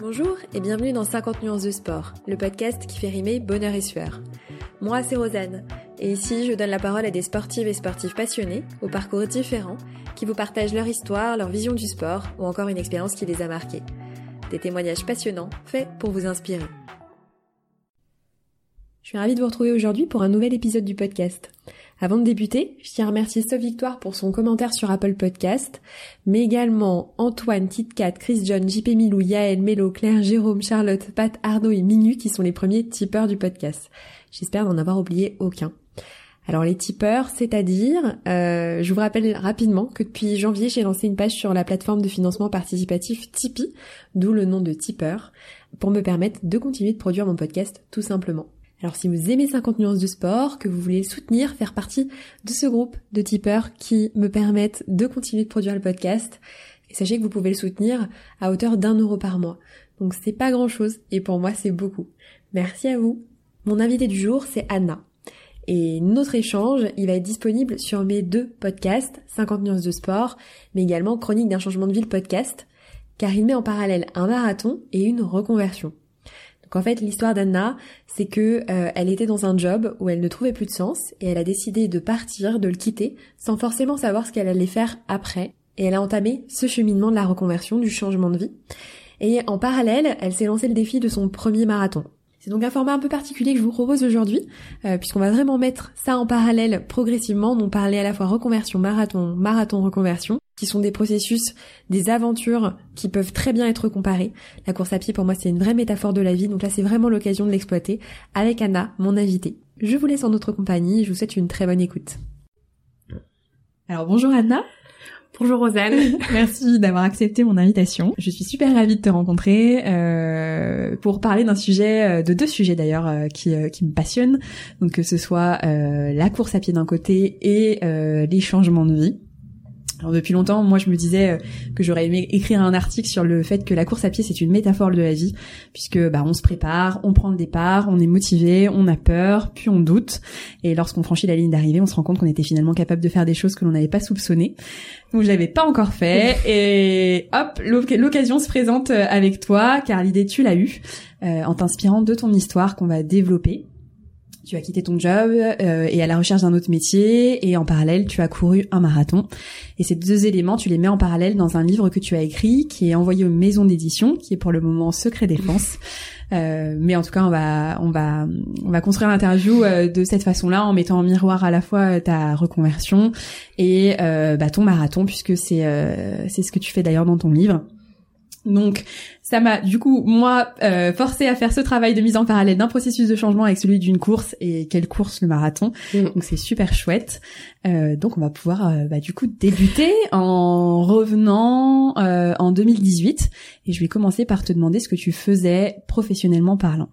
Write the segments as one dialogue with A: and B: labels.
A: Bonjour et bienvenue dans 50 nuances de sport, le podcast qui fait rimer bonheur et sueur. Moi, c'est Rosanne, et ici, je donne la parole à des sportives et sportifs passionnés, aux parcours différents, qui vous partagent leur histoire, leur vision du sport, ou encore une expérience qui les a marqués. Des témoignages passionnants, faits pour vous inspirer. Je suis ravie de vous retrouver aujourd'hui pour un nouvel épisode du podcast. Avant de débuter, je tiens à remercier Sophie Victoire pour son commentaire sur Apple Podcast, mais également Antoine, Titcat, Chris John, JP Milou, Yael, Mélo, Claire, Jérôme, Charlotte, Pat, Arnaud et Minu qui sont les premiers tipeurs du podcast. J'espère n'en avoir oublié aucun. Alors les tipeurs, c'est-à-dire, euh, je vous rappelle rapidement que depuis janvier, j'ai lancé une page sur la plateforme de financement participatif Tipeee, d'où le nom de tipeur, pour me permettre de continuer de produire mon podcast tout simplement. Alors si vous aimez 50 nuances de sport, que vous voulez soutenir, faire partie de ce groupe de tipeurs qui me permettent de continuer de produire le podcast, sachez que vous pouvez le soutenir à hauteur d'un euro par mois. Donc c'est pas grand chose et pour moi c'est beaucoup. Merci à vous. Mon invité du jour c'est Anna. Et notre échange, il va être disponible sur mes deux podcasts, 50 nuances de sport, mais également Chronique d'un changement de ville podcast, car il met en parallèle un marathon et une reconversion. Donc en fait, l'histoire d'Anna, c'est que euh, elle était dans un job où elle ne trouvait plus de sens et elle a décidé de partir, de le quitter, sans forcément savoir ce qu'elle allait faire après. Et elle a entamé ce cheminement de la reconversion, du changement de vie. Et en parallèle, elle s'est lancé le défi de son premier marathon. C'est donc un format un peu particulier que je vous propose aujourd'hui, euh, puisqu'on va vraiment mettre ça en parallèle progressivement, donc parler à la fois reconversion, marathon, marathon, reconversion, qui sont des processus, des aventures qui peuvent très bien être comparées. La course à pied, pour moi, c'est une vraie métaphore de la vie, donc là, c'est vraiment l'occasion de l'exploiter avec Anna, mon invitée. Je vous laisse en notre compagnie, je vous souhaite une très bonne écoute. Alors bonjour Anna.
B: Bonjour Rosanne.
A: Merci d'avoir accepté mon invitation. Je suis super ravie de te rencontrer euh, pour parler d'un sujet, euh, de deux sujets d'ailleurs euh, qui, qui me passionnent. Donc que ce soit la course à pied d'un côté et les changements de vie. Alors depuis longtemps, moi je me disais euh, que j'aurais aimé écrire un article sur le fait que la course à pied c'est une métaphore de la vie, puisque bah on se prépare, on prend le départ, on est motivé, on a peur, puis on doute, et lorsqu'on franchit la ligne d'arrivée, on se rend compte qu'on était finalement capable de faire des choses que l'on n'avait pas soupçonnées. Donc je l'avais pas encore fait, et hop, l'occasion se présente euh, avec toi, car l'idée tu l'as eue, euh, en t'inspirant de ton histoire qu'on va développer tu as quitté ton job euh, et à la recherche d'un autre métier et en parallèle tu as couru un marathon. Et ces deux éléments tu les mets en parallèle dans un livre que tu as écrit qui est envoyé aux maisons d'édition qui est pour le moment secret défense. Euh, mais en tout cas on va on va on va construire l'interview euh, de cette façon-là en mettant en miroir à la fois ta reconversion et bah, ton marathon puisque c'est c'est ce que tu fais d'ailleurs dans ton livre donc ça m'a du coup moi euh, forcé à faire ce travail de mise en parallèle d'un processus de changement avec celui d'une course et quelle course le marathon. Mm. Donc c'est super chouette. Euh, donc on va pouvoir euh, bah, du coup débuter en revenant euh, en 2018 et je vais commencer par te demander ce que tu faisais professionnellement parlant.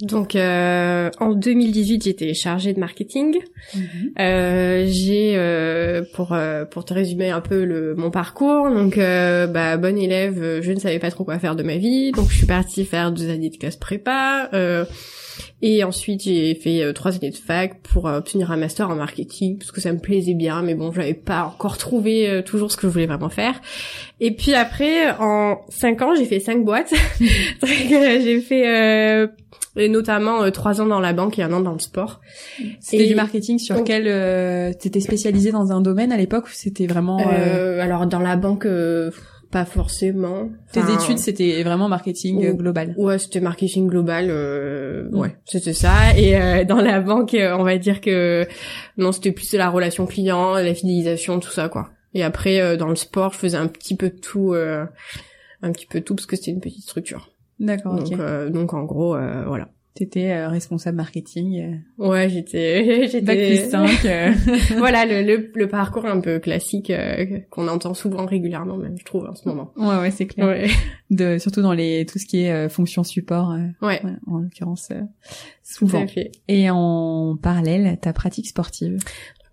B: Donc euh, en 2018, j'étais chargée de marketing. Mhm. Euh, j'ai euh, pour euh, pour te résumer un peu le mon parcours. Donc euh, bah bonne élève, je ne savais pas trop quoi faire de ma vie, donc je suis partie faire deux années de classe prépa. Et ensuite, j'ai fait trois années de fac pour obtenir un master en marketing parce que ça me plaisait bien, mais bon, j'avais pas encore trouvé toujours ce que je voulais vraiment faire. Et puis après, en cinq ans, j'ai fait cinq boîtes. j'ai fait et notamment euh, trois ans dans la banque et un an dans le sport.
A: C'était du marketing sur quel euh, t'étais spécialisé dans un domaine à l'époque ou c'était vraiment
B: euh, euh... alors dans la banque pas forcément.
A: Tes études, c'était vraiment marketing global.
B: Ouais, c'était marketing global. Euh, Ouais, c'était ça. Et euh, dans la banque, on va dire que non, c'était plus de la relation client, la fidélisation, tout ça, quoi. Et après, dans le sport, je faisais un petit peu de tout, un petit peu tout parce que c'était une petite structure.
A: D'accord.
B: Donc, euh, donc en gros, euh, voilà.
A: T'étais euh, responsable marketing.
B: Ouais, j'étais j'étais
A: bac plus 5.
B: voilà le, le, le parcours un peu classique qu'on entend souvent régulièrement même je trouve en ce moment.
A: Ouais ouais, c'est clair. Ouais. De surtout dans les tout ce qui est fonction support.
B: ouais.
A: En l'occurrence souvent. Et en parallèle, ta pratique sportive?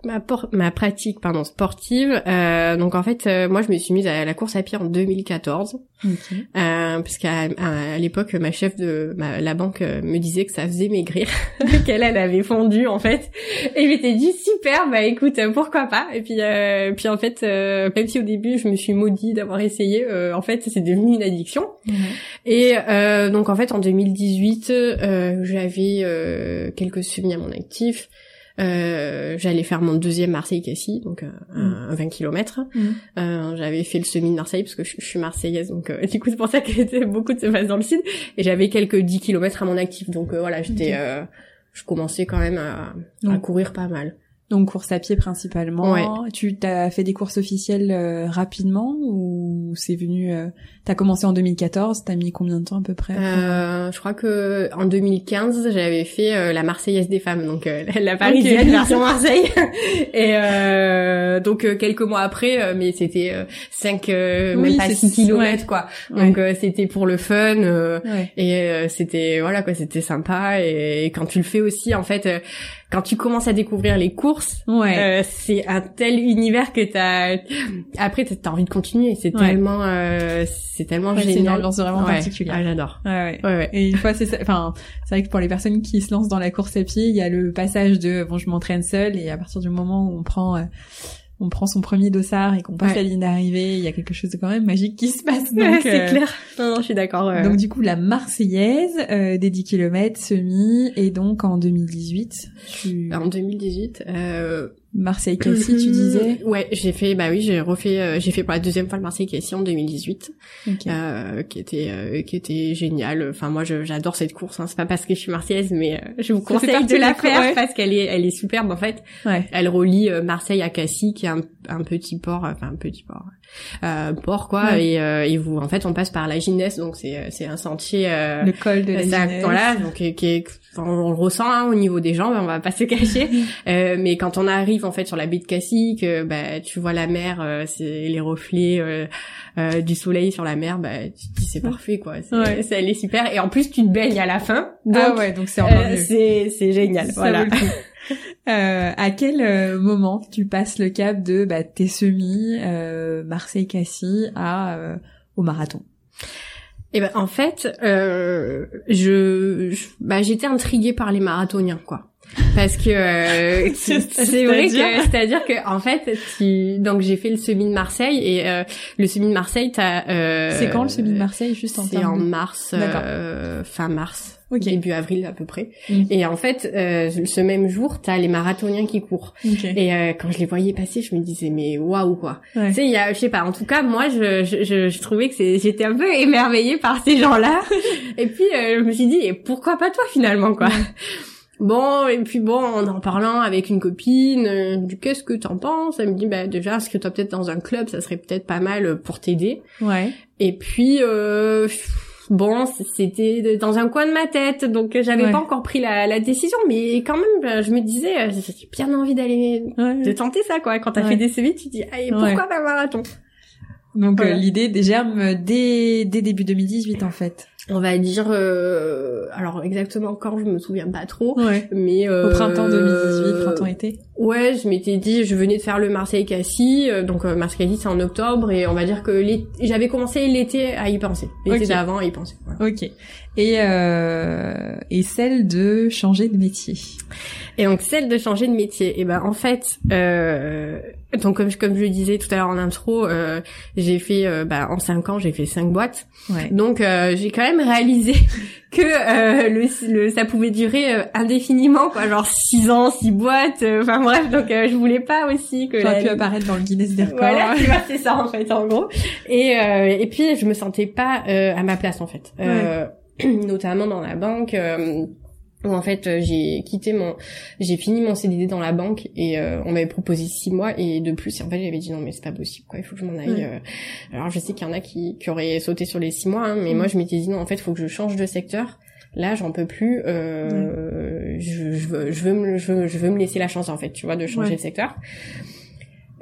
B: Ma, ma pratique pardon sportive euh, donc en fait euh, moi je me suis mise à la course à pied en 2014 euh, euh, parce qu'à à, l'époque, ma chef de ma, la banque euh, me disait que ça faisait maigrir, qu'elle elle avait fondu en fait. Et je m'étais dit super, bah écoute, pourquoi pas? Et puis euh, puis en fait, même si au début je me suis maudit d'avoir essayé, en fait c'est devenu une addiction. Et donc en fait en 2018, j'avais quelques semis à mon actif. Euh, j'allais faire mon deuxième Marseille-Cassis, donc euh, un, 20 km. Mm. Euh, j'avais fait le semi de Marseille parce que je, suis marseillaise, donc euh, du coup c'est pour ça qu'il y avait beaucoup de se passe dans le sud. Et j'avais quelques 10 km à mon actif, donc voilà, j'étais, je commençais quand même à, à courir pas mal.
A: Donc course à pied principalement. Tu t'as fait des courses officielles euh, rapidement ou c'est venu euh, T'as commencé en 2014. T'as mis combien de temps à peu près
B: euh, Je crois que en 2015 j'avais fait euh, la Marseillaise des femmes, donc la parisienne version Marseille. Et donc quelques mois après, mais c'était 5 même pas 6 kilomètres quoi. Donc c'était pour le fun et c'était voilà quoi, c'était sympa et, et, quand tu le fais aussi en fait quand tu commences à découvrir les courses, ouais. euh, c'est un tel univers que t'as. Après, t'as envie de continuer. C'est tellement, euh, c'est tellement génial. C'est une
A: ambiance vraiment particulière.
B: Ah, j'adore.
A: Ouais, ouais. Et une fois, c'est, enfin, c'est vrai que pour les personnes qui se lancent dans la course à pied, il y a le passage de bon, je m'entraîne seule, et à partir du moment où on prend euh, on prend son premier dossard et qu'on passe la ligne d'arrivée, il y a quelque chose de quand même magique qui se passe.
B: Donc, c'est euh, clair. Non, non, je suis d'accord.
A: Donc du coup, la Marseillaise euh, des 10 km semi et donc en 2018. Tu...
B: En 2018, euh,
A: Marseille Cassis, tu disais
B: Ouais, j'ai fait, bah oui, j'ai refait, euh, j'ai fait pour la deuxième fois le Marseille Cassis en 2018, euh, qui était, euh, qui était génial. Enfin, moi, j'adore cette course. Hein. C'est pas parce que je suis marseillaise, mais euh, je vous conseille de la faire parce qu'elle est, elle est superbe en fait. Ouais. Elle relie Marseille à Cassis, qui est un, un petit port, enfin un petit port, euh, port quoi et, euh, et vous en fait on passe par la Ginesse donc c'est c'est un sentier euh,
A: le col de la Ginesse
B: voilà donc qui est, on, le ressent hein, au niveau des jambes on va pas se cacher. Euh, mais quand on arrive en fait sur la baie de Cassis que bah tu vois la mer euh, c'est les reflets euh, du soleil sur la mer bah tu te dis c'est parfait quoi. C'est ouais. elle est super. Et en plus tu te baignes à la fin.
A: Ah donc, ah ouais donc c'est
B: c'est génial voilà
A: euh, à quel euh, moment tu passes le cap de bah, tes semis euh, Marseille-Cassis à euh, au marathon?
B: Eh ben en fait, euh, je, bah, j'étais intriguée par les marathoniens quoi. Parce que c'est vrai que c'est-à-dire? que en fait, tu... donc j'ai fait le semi de Marseille et le semi de Marseille, t'as.
A: c'est quand le semi de Marseille juste en
B: C'est en mars, fin mars début avril à peu près. Mm. Et en fait, euh, ce même jour, t'as les marathoniens qui courent. Et euh, quand je les voyais passer, je me disais mais waouh quoi. Tu sais, il y a, je sais pas. En tout cas, moi, je, je, je, trouvais que j'étais un peu émerveillée par ces gens-là. et puis euh, je me suis dit et pourquoi pas toi finalement quoi. Bon, et puis bon, en en parlant avec une copine, euh, du qu'est-ce que t'en penses? Elle me dit, bah déjà, est-ce que toi peut-être dans un club, ça serait peut-être pas mal pour t'aider.
A: Ouais.
B: Et puis, euh, bon, c'était dans un coin de ma tête, donc j'avais pas encore pris la, la, décision, mais quand même, bah, je me disais, euh, j'ai bien envie d'aller, de tenter ça, quoi. Quand t'as fait des CV, tu dis, allez, pourquoi pas marathon?
A: Donc euh, l'idée des germes dès, dès début 2018, en fait
B: on va dire euh, alors exactement quand je me souviens pas trop mais
A: euh, au printemps 2018 printemps été.
B: Ouais je m'étais dit je venais de faire le Marseille Cassis euh, donc euh, Marseille Cassis c'est en octobre et on va dire que j'avais commencé l'été à y penser. L'été d'avant à y penser
A: ok. Et euh, et celle de changer de métier?
B: Et donc celle de changer de métier et ben en fait euh, donc comme comme je le disais tout à l'heure en intro euh, j'ai fait bah, en cinq ans j'ai fait cinq boîtes ouais. donc j'ai quand même réalisé que euh, le, le, ça pouvait durer euh, indéfiniment, quoi, genre six ans, six boîtes, euh, enfin bref, donc je voulais pas aussi que...
A: Ça pu apparaître dans le Guinness des records.
B: Voilà, c'est ça en fait, en gros. Et, et puis je me sentais pas à ma place en fait, notamment dans la banque où en fait euh, j'ai quitté mon j'ai fini mon CDD dans la banque et euh, on m'avait proposé six mois et de plus et en fait j'avais dit non mais c'est pas possible quoi. Il faut que je m'en aille euh. alors je sais qu'il y en a qui, qui auraient sauté sur les six mois hein, mais mm. moi je m'étais dit non en fait il faut que je change de secteur. Là j'en peux plus je, je, veux je veux me je veux, je veux me laisser la chance en fait tu vois de changer de secteur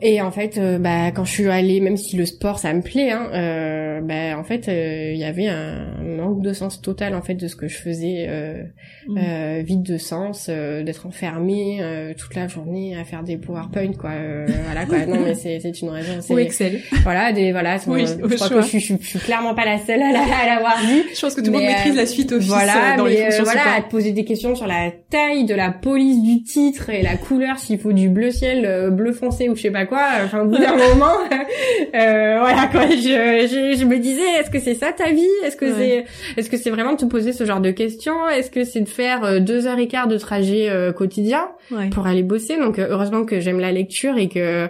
B: Et en fait, euh, bah, quand je suis allée, même si le sport ça me plaît, hein, euh, bah, en fait, euh, il y avait un manque de sens total en fait de ce que je faisais, euh,
A: Mm.
B: euh, vide de sens, euh, d'être enfermée euh, toute la journée à faire des PowerPoint, quoi. euh, voilà, quoi. Non, mais c'est c'est une raison.
A: Ou Excel.
B: Voilà, des voilà.
A: Oui,
B: je crois que je, suis- je, suis- je suis clairement pas la seule à la- l'avoir dit.
A: Je pense que tout le monde maîtrise la suite Office
B: Voilà,
A: dans
B: mais
A: les fonctions
B: voilà, à te poser des questions sur la taille de la police du titre et la couleur, s'il faut du bleu ciel, bleu foncé ou je sais pas quoi. Enfin, au bout d'un moment, euh, voilà quoi. Je, je, je me disais, est-ce que c'est ça ta vie? Est-ce que
A: Ouais.
B: c'est, est-ce que c'est vraiment de te poser ce genre de questions? Est-ce que c'est de faire euh, deux heures et quart de trajet euh, quotidien
A: Ouais.
B: pour aller bosser? Donc heureusement que j'aime la lecture et que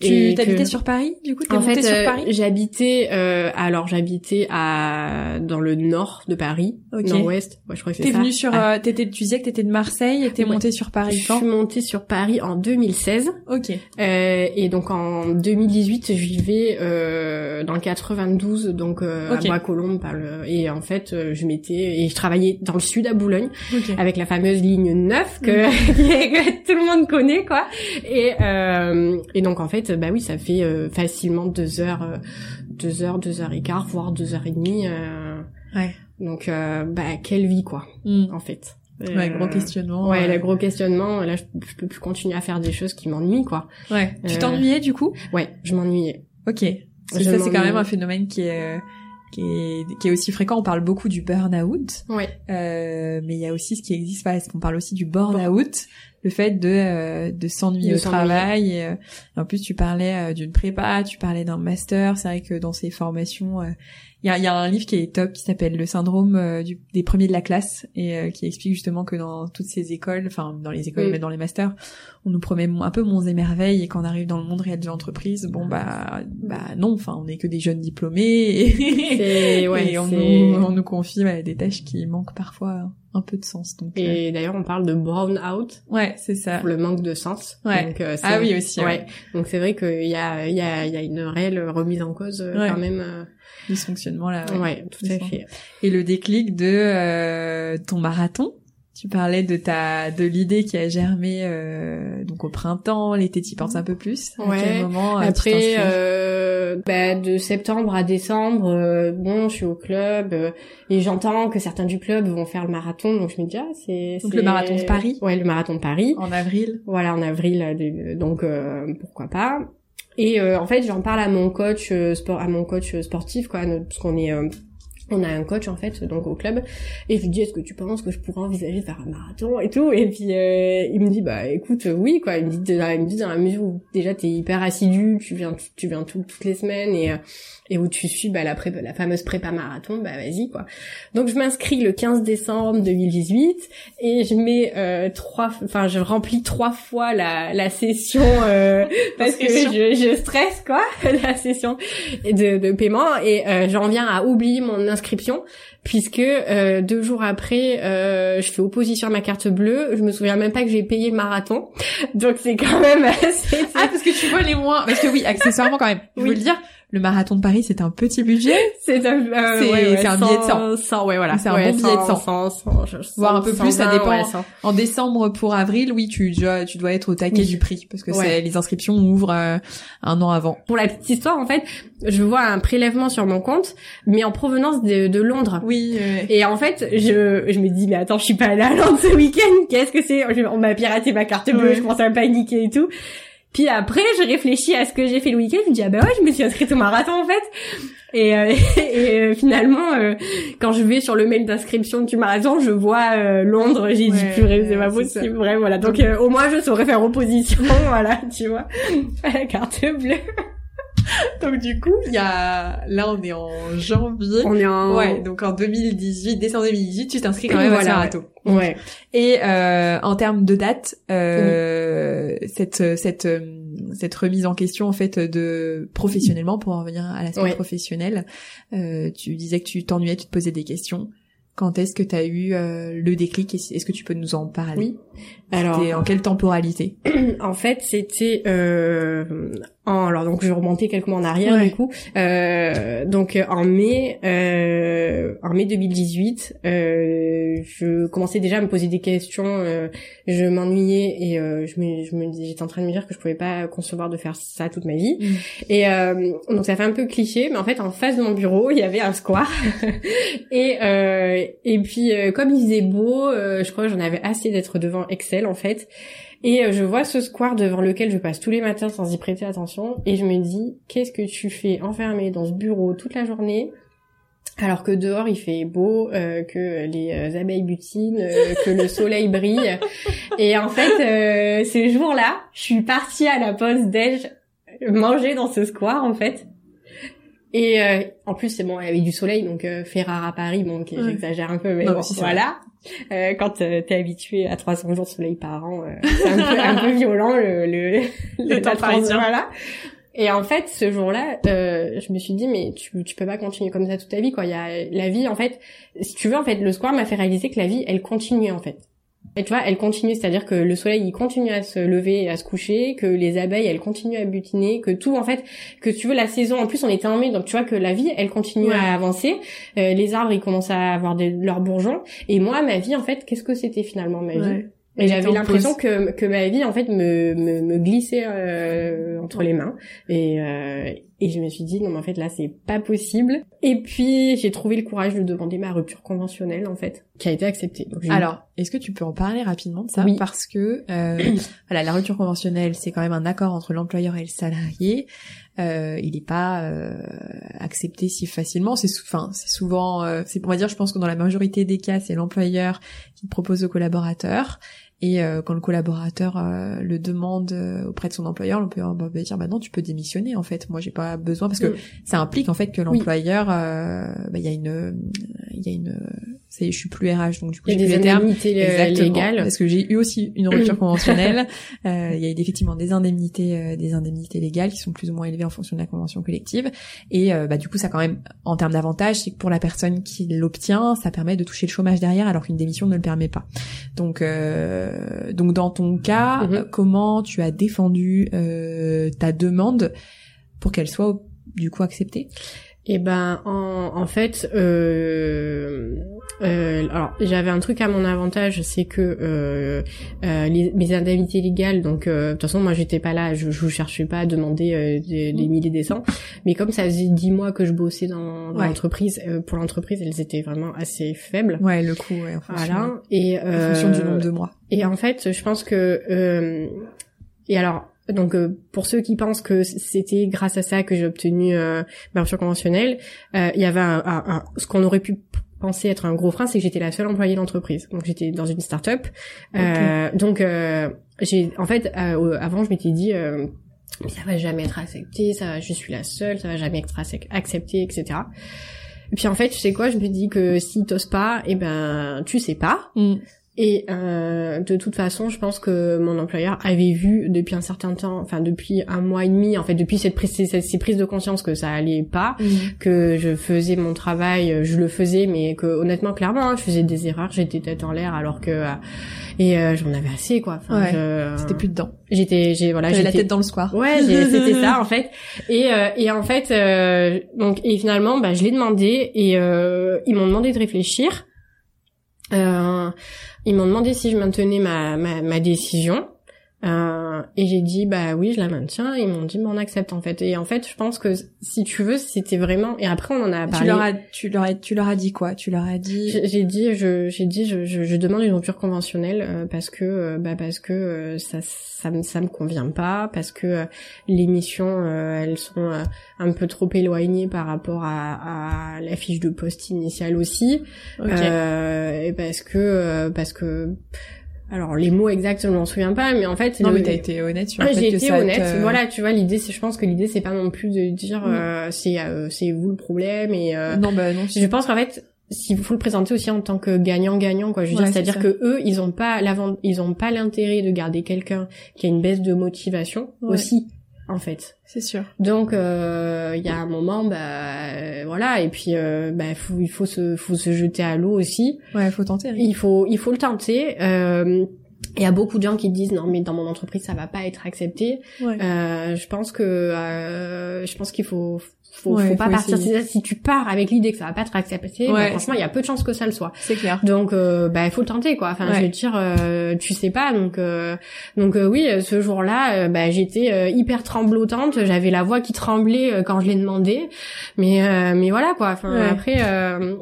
A: Tu t'habitais
B: que-
A: sur Paris, du coup, t'es
B: en
A: montée
B: fait,
A: sur
B: euh,
A: Paris?
B: j'habitais, euh, alors j'habitais à dans le nord de Paris,
A: Ok.
B: nord-ouest. Ouais, je crois que c'est
A: T'es venue sur,
B: Ah.
A: euh, t'étais, tu disais que t'étais de Marseille et t'es
B: Ouais.
A: montée sur Paris
B: Je
A: quand
B: suis montée sur Paris en 2016
A: Ok.
B: euh, et donc en 2018 je vivais euh, dans le 92 donc euh,
A: Ok.
B: à Bois-Colombes par le- et en fait je m'étais et je travaillais dans le sud à Boulogne
A: Ok.
B: avec la fameuse ligne 9 que, que tout le monde connaît quoi et euh, et donc en fait bah oui ça fait euh, facilement deux heures euh, deux heures deux heures et quart voire deux heures et demie euh,
A: Ouais.
B: donc euh, bah quelle vie quoi
A: Hmm.
B: en fait
A: Ouais,
B: Euh,
A: gros questionnement.
B: Ouais,
A: euh,
B: le gros questionnement. Là, je, je peux plus continuer à faire des choses qui m'ennuient, quoi.
A: Ouais. Tu t'ennuyais, du coup?
B: Ouais, je m'ennuyais.
A: Ok. Parce que ça, c'est quand même un phénomène qui est, qui est, qui est aussi fréquent. On parle beaucoup du burn-out.
B: Ouais.
A: Euh, mais il y a aussi ce qui existe, parce qu'on parle aussi du burn-out, le fait de euh, de s'ennuyer au travail. Et, euh, et en plus, tu parlais euh, d'une prépa, tu parlais d'un master. C'est vrai que dans ces formations, euh, il y, a, y a un livre qui est top qui s'appelle Le syndrome euh, du- des premiers de la classe et euh, qui explique justement que dans toutes ces écoles, enfin dans les écoles, mais dans les masters, on nous promet un peu monts et merveilles et quand on arrive dans le monde réel de l'entreprise, bon bah bah non, enfin on est que des jeunes diplômés et,
B: ouais,
A: et on, nous, on nous confie ouais, des tâches qui manquent parfois un peu de sens. Donc euh,
B: Et d'ailleurs, on parle de brown out
A: ouais, c'est ça.
B: pour le manque de sens.
A: Ouais.
B: Donc, euh,
A: Ah oui aussi, ouais.
B: Ouais. Donc c'est vrai qu'il y a, il y a, il y a une réelle remise en cause euh,
A: Ouais.
B: quand même. Euh,
A: dysfonctionnement là.
B: ouais, tout à fait.
A: Et le déclic de euh, ton marathon. Tu parlais de ta de l'idée qui a germé euh, donc au printemps, l'été t'y penses un peu plus. À
B: Ouais.
A: quel moment euh,
B: Après, euh, bah, de septembre à décembre, euh, bon, je suis au club euh, et j'entends que certains du club vont faire le marathon, donc je me dis ah c'est
A: Donc le marathon de Paris
B: Ouais, le marathon de Paris.
A: en avril.
B: Voilà, en avril, euh, donc euh, pourquoi pas. Et euh, en fait, j'en parle à mon coach euh, sport, à mon coach euh, sportif, quoi, parce qu'on est, on a un coach en fait, donc au club. Et je lui dis, est-ce que tu penses que je pourrais envisager de faire un marathon et tout? Et puis euh, il me dit, bah écoute, euh, oui, quoi. Il me dit, il me dit dans la mesure où déjà t'es hyper assidu, tu viens, tu viens tout- toutes les semaines et euh, et où tu suis bah, la, prépa, la fameuse prépa marathon, bah vas-y quoi. Donc je m'inscris le 15 décembre 2018 et je mets euh, trois, enfin je remplis trois fois la, la session euh, parce que je, je stresse quoi, la session de, de paiement et euh, j'en viens à oublier mon inscription puisque euh, deux jours après euh, je fais opposition à ma carte bleue, je me souviens même pas que j'ai payé le marathon, donc c'est quand même assez.
A: Ah parce que tu vois les moins parce que oui accessoirement quand même. Je
B: Oui.
A: veux le dire. Le marathon de Paris, c'est un petit budget,
B: C'est un, euh,
A: C'est-
B: ouais, ouais,
A: c'est un billet de 100.
B: ouais, voilà.
A: C'est un bon billet de 100.
B: 100, 100, je-
A: Voire un peu plus, ça
B: 120,
A: dépend.
B: 100.
A: En décembre pour avril, oui, tu dois, tu dois être au taquet
B: Oui.
A: du prix parce que c'est les inscriptions ouvrent euh, un an avant.
B: Pour la petite histoire, en fait, je vois un prélèvement sur mon compte, mais en provenance de, de Londres.
A: Oui.
B: Et en fait, je, je me dis, mais attends, je suis pas allée à Londres ce week-end, qu'est-ce que c'est? On m'a piraté ma carte bleue, je commence à paniquer et tout. Puis après, je réfléchis à ce que j'ai fait le week-end, je me dis, ah bah ouais, je me suis inscrite au marathon en fait. Et, euh, et euh, finalement, euh, quand je vais sur le mail d'inscription du marathon, je vois euh, Londres, j'ai dit,
A: Ouais,
B: purée, c'est pas possible, vrai, voilà. Donc euh, au moins, je saurais faire opposition, voilà, tu vois, à la carte bleue.
A: Donc du coup, il y a là on est en janvier.
B: On est en...
A: Ouais, donc en 2018, décembre 2018, tu t'inscris quand même à
B: voilà,
A: marathon.
B: Ouais.
A: Et euh, en termes de date, euh, cette cette euh, cette remise en question en fait de professionnellement pour en revenir à l'aspect
B: Ouais.
A: professionnel, euh, tu disais que tu t'ennuyais, tu te posais des questions. Quand est-ce que tu as eu euh, le déclic? Est-ce que tu peux nous en parler?
B: Oui. Alors,
A: en quelle temporalité?
B: en fait, c'était euh, alors donc je remontais quelques mois en arrière du coup. Euh, donc en mai, euh, en mai 2018, euh, je commençais déjà à me poser des questions. Euh, je m'ennuyais et euh, je me, je me j'étais en train de me dire que je pouvais pas concevoir de faire ça toute ma vie. Mm. Et euh, donc ça fait un peu cliché, mais en fait en face de mon bureau il y avait un square. et et puis comme il faisait beau, je crois que j'en avais assez d'être devant Excel en fait. Et euh, je vois ce square devant lequel je passe tous les matins sans y prêter attention et je me dis qu'est-ce que tu fais enfermé dans ce bureau toute la journée? Alors que dehors il fait beau, euh, que les euh, abeilles butinent, que le soleil brille. Et en fait, ces jours-là, je suis partie à la pause déj manger dans ce square en fait. Et en plus c'est bon, il y avait du soleil donc fait rare à Paris, bon j'exagère un peu mais bon, voilà. Euh, quand euh, t'es habitué à 300 jours de soleil par an, euh, c'est un peu, un peu violent le, le, le, temps parisien. Voilà. Et en fait, ce jour-là, euh, je me suis dit mais tu tu peux pas continuer comme ça toute ta vie quoi. Il y a la vie en fait, si tu veux en fait, le square m'a fait réaliser que la vie elle continue en fait. Et tu vois, elle continue, c'est-à-dire que le soleil il continue à se lever et à se coucher, que les abeilles elles continuent à butiner, que tout en fait, que tu veux la saison. En plus, on était en mai, donc tu vois que la vie elle continue à avancer. Euh, les arbres ils commencent à avoir leurs bourgeons. Et moi, ma vie en fait, qu'est-ce que c'était finalement ma vie? Et j'avais l'impression que, que ma vie en fait me, me, me glissait euh, entre les mains et, euh, et je me suis dit non mais en fait là c'est pas possible et puis j'ai trouvé le courage de demander ma rupture conventionnelle en fait qui a été acceptée.
A: Alors est-ce que tu peux en parler rapidement de ça? Oui. parce que euh, voilà la rupture conventionnelle c'est quand même un accord entre l'employeur et le salarié euh, il n'est pas euh, accepté si facilement. C'est enfin c'est souvent, euh, c'est pour dire, je pense que dans la majorité des cas, c'est l'employeur qui propose au collaborateur. Et euh, quand le collaborateur euh, le demande auprès de son employeur, l'employeur va dire bah non, tu peux démissionner en fait. Moi, j'ai pas besoin parce que ça implique en fait que l'employeur, bah, il y a une, il y a une c'est je suis plus RH donc du coup
B: a des indemnités euh, légales.
A: Parce que j'ai eu aussi une rupture conventionnelle. Euh, il y a effectivement des indemnités euh, des indemnités légales qui sont plus ou moins élevées en fonction de la convention collective. Et euh, bah du coup ça quand même en termes d'avantages c'est que pour la personne qui l'obtient ça permet de toucher le chômage derrière alors qu'une démission ne le permet pas. Donc donc dans ton cas mm-hmm. comment tu as défendu ta demande pour qu'elle soit du coup acceptée?
B: Et eh ben en, en fait, euh, euh, alors j'avais un truc à mon avantage, c'est que euh, euh les, mes indemnités légales, donc euh, de toute façon moi j'étais pas là, je, je cherchais pas à demander euh, des, des, milliers des cents, mais comme ça faisait dix mois que je bossais dans, dans l'entreprise, pour l'entreprise elles étaient vraiment assez faibles.
A: Ouais, le coût, ouais, en fonction,
B: voilà. Et,
A: en fonction du nombre de mois.
B: Et en fait, je pense que et alors donc euh, pour ceux qui pensent que c'était grâce à ça que j'ai obtenu euh, ma rupture conventionnelle, euh, il y avait un, un, ce qu'on aurait pu penser être un gros frein, c'est que j'étais la seule employée de l'entreprise. Donc j'étais dans une start-up. Euh, donc j'ai en fait avant je m'étais dit mais ça va jamais être accepté, ça je suis la seule, ça va jamais être accepté, etc. Et puis en fait, tu sais quoi, je me dis que si t'oses pas, eh ben tu sais pas. Mm. Et euh, de toute façon, je pense que mon employeur avait vu depuis un certain temps, enfin depuis un mois et demi, en fait depuis cette prise, ces prises de conscience que ça allait pas, mhm. que je faisais mon travail, je le faisais, mais que honnêtement, clairement, hein, je faisais des erreurs, j'étais tête en l'air, alors que euh, et euh, j'en avais assez quoi.
A: Enfin, ouais, c'était plus dedans.
B: J'étais, j'ai voilà,
A: j'avais la tête dans le square.
B: Ouais, c'était ça en fait. Et euh, et en fait, donc et finalement, bah je l'ai demandé et ils m'ont demandé de réfléchir. Euh, ils m'ont demandé si je maintenais ma, ma, décision. Euh, et j'ai dit bah oui je la maintiens. Ils m'ont dit mais on accepte en fait. Et en fait je pense que si tu veux c'était vraiment et après on en a parlé.
A: tu leur as tu leur as tu leur as dit quoi? Tu leur as dit
B: j'ai dit je j'ai dit je, je, je, demande une rupture conventionnelle euh, parce que euh, bah parce que euh, ça ça me ça me convient pas parce que les missions elles sont un peu trop éloignées par rapport à, à la fiche de poste initiale aussi. Et parce que parce que alors les mots exacts, je m'en souviens pas, mais en fait.
A: Non, mais t'as été honnête sur
B: le J'ai été honnête. Voilà, tu vois, l'idée, c'est, je pense que l'idée, c'est pas non plus de dire mm. euh, c'est euh, c'est vous le problème et. Euh,
A: non, bah non.
B: Je pense qu'en fait, s'il faut le présenter aussi en tant que gagnant-gagnant, quoi. Je veux dire, c'est-à-dire que eux, ils ont pas l'avant, ils ont pas l'intérêt de garder quelqu'un qui a une baisse de motivation aussi en fait.
A: C'est sûr.
B: Donc euh, il y a un moment bah voilà et puis euh, bah faut, il faut se faut se jeter à l'eau aussi.
A: Ouais, il faut tenter.
B: Il faut il faut le tenter euh, il y a beaucoup de gens qui disent non mais dans mon entreprise ça va pas être accepté. Euh, je pense que euh, je pense qu'il faut faut, faut pas partir si tu pars avec l'idée que ça va pas être accepté bah, franchement il y a peu de chances que ça le soit.
A: C'est clair.
B: Donc euh, bah il faut le tenter quoi. Enfin je veux dire euh, tu sais pas donc euh, donc euh, oui ce jour-là bah j'étais hyper tremblotante. J'avais la voix qui tremblait quand je l'ai demandé. Mais mais voilà quoi. Enfin après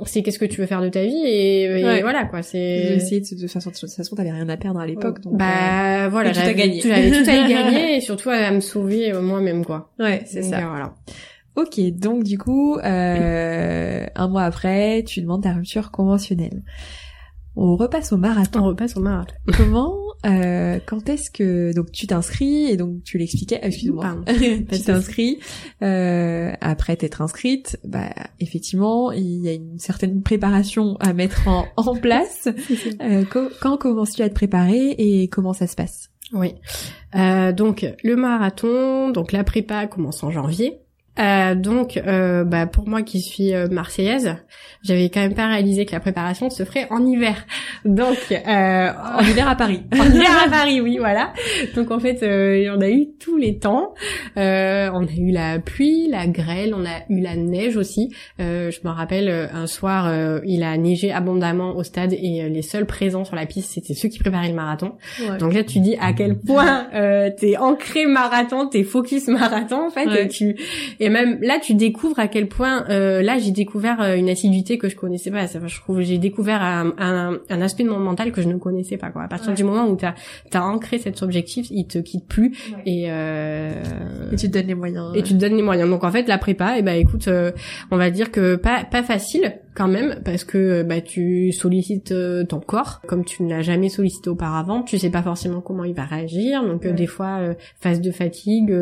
B: c'est qu'est-ce que tu veux faire de ta vie et, voilà quoi. C'est
A: essayer de, de, de, toute façon t'avais rien à perdre à l'époque donc
B: bah voilà j'avais tout à gagner j'avais tout à gagner et surtout à me sauver moi-même quoi.
A: Ouais c'est ça. voilà Ok, donc du coup, euh, un mois après, tu demandes ta rupture conventionnelle. On repasse au marathon.
B: On repasse au marathon.
A: Comment, euh, quand est-ce que donc tu t'inscris et donc tu l'expliquais, excuse-moi, tu t'inscris euh, après t'être inscrite, bah effectivement il y a une certaine préparation à mettre en, en place. euh, quand commences-tu à te préparer et comment ça se passe?
B: Oui, euh, donc le marathon, donc la prépa commence en janvier. Euh, donc, euh, bah, pour moi qui suis euh, marseillaise, j'avais quand même pas réalisé que la préparation se ferait en hiver. Donc, euh,
A: en hiver à Paris.
B: en hiver à Paris, oui, voilà. Donc en fait, on a eu tous les temps. on a eu la pluie, la grêle, on a eu la neige aussi. je me rappelle un soir, il a neigé abondamment au stade et les seuls présents sur la piste, c'était ceux qui préparaient le marathon. Donc là, tu dis à quel point t'es ancré marathon, t'es focus marathon en fait. Et tu et même là, tu découvres à quel point. Euh, là, j'ai découvert euh, une assiduité que je connaissais pas. Je trouve j'ai découvert un, un, un, aspect de mon mental que je ne connaissais pas. Quoi. À partir du moment où t'as as ancré cet objectif, il te quitte plus et euh,
A: et tu te donnes les moyens.
B: Et tu te donnes les moyens. Donc en fait, la prépa, et eh ben écoute, euh, on va dire que pas pas facile quand même parce que bah tu sollicites ton corps comme tu ne l'as jamais sollicité auparavant. Tu sais pas forcément comment il va réagir. Donc des fois phase de fatigue,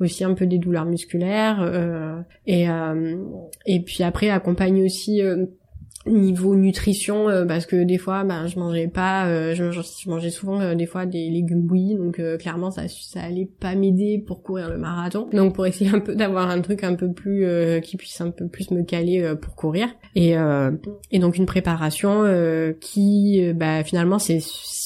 B: aussi un peu des douleurs musculaires euh, et euh, et puis après accompagne aussi euh, niveau nutrition parce que des fois ben je mangeais pas je, mangeais souvent des fois des légumes bouillis donc clairement ça ça allait pas m'aider pour courir le marathon. Donc pour essayer un peu d'avoir un truc un peu plus qui puisse un peu plus me caler pour courir. Et et donc une préparation qui bah finalement c'est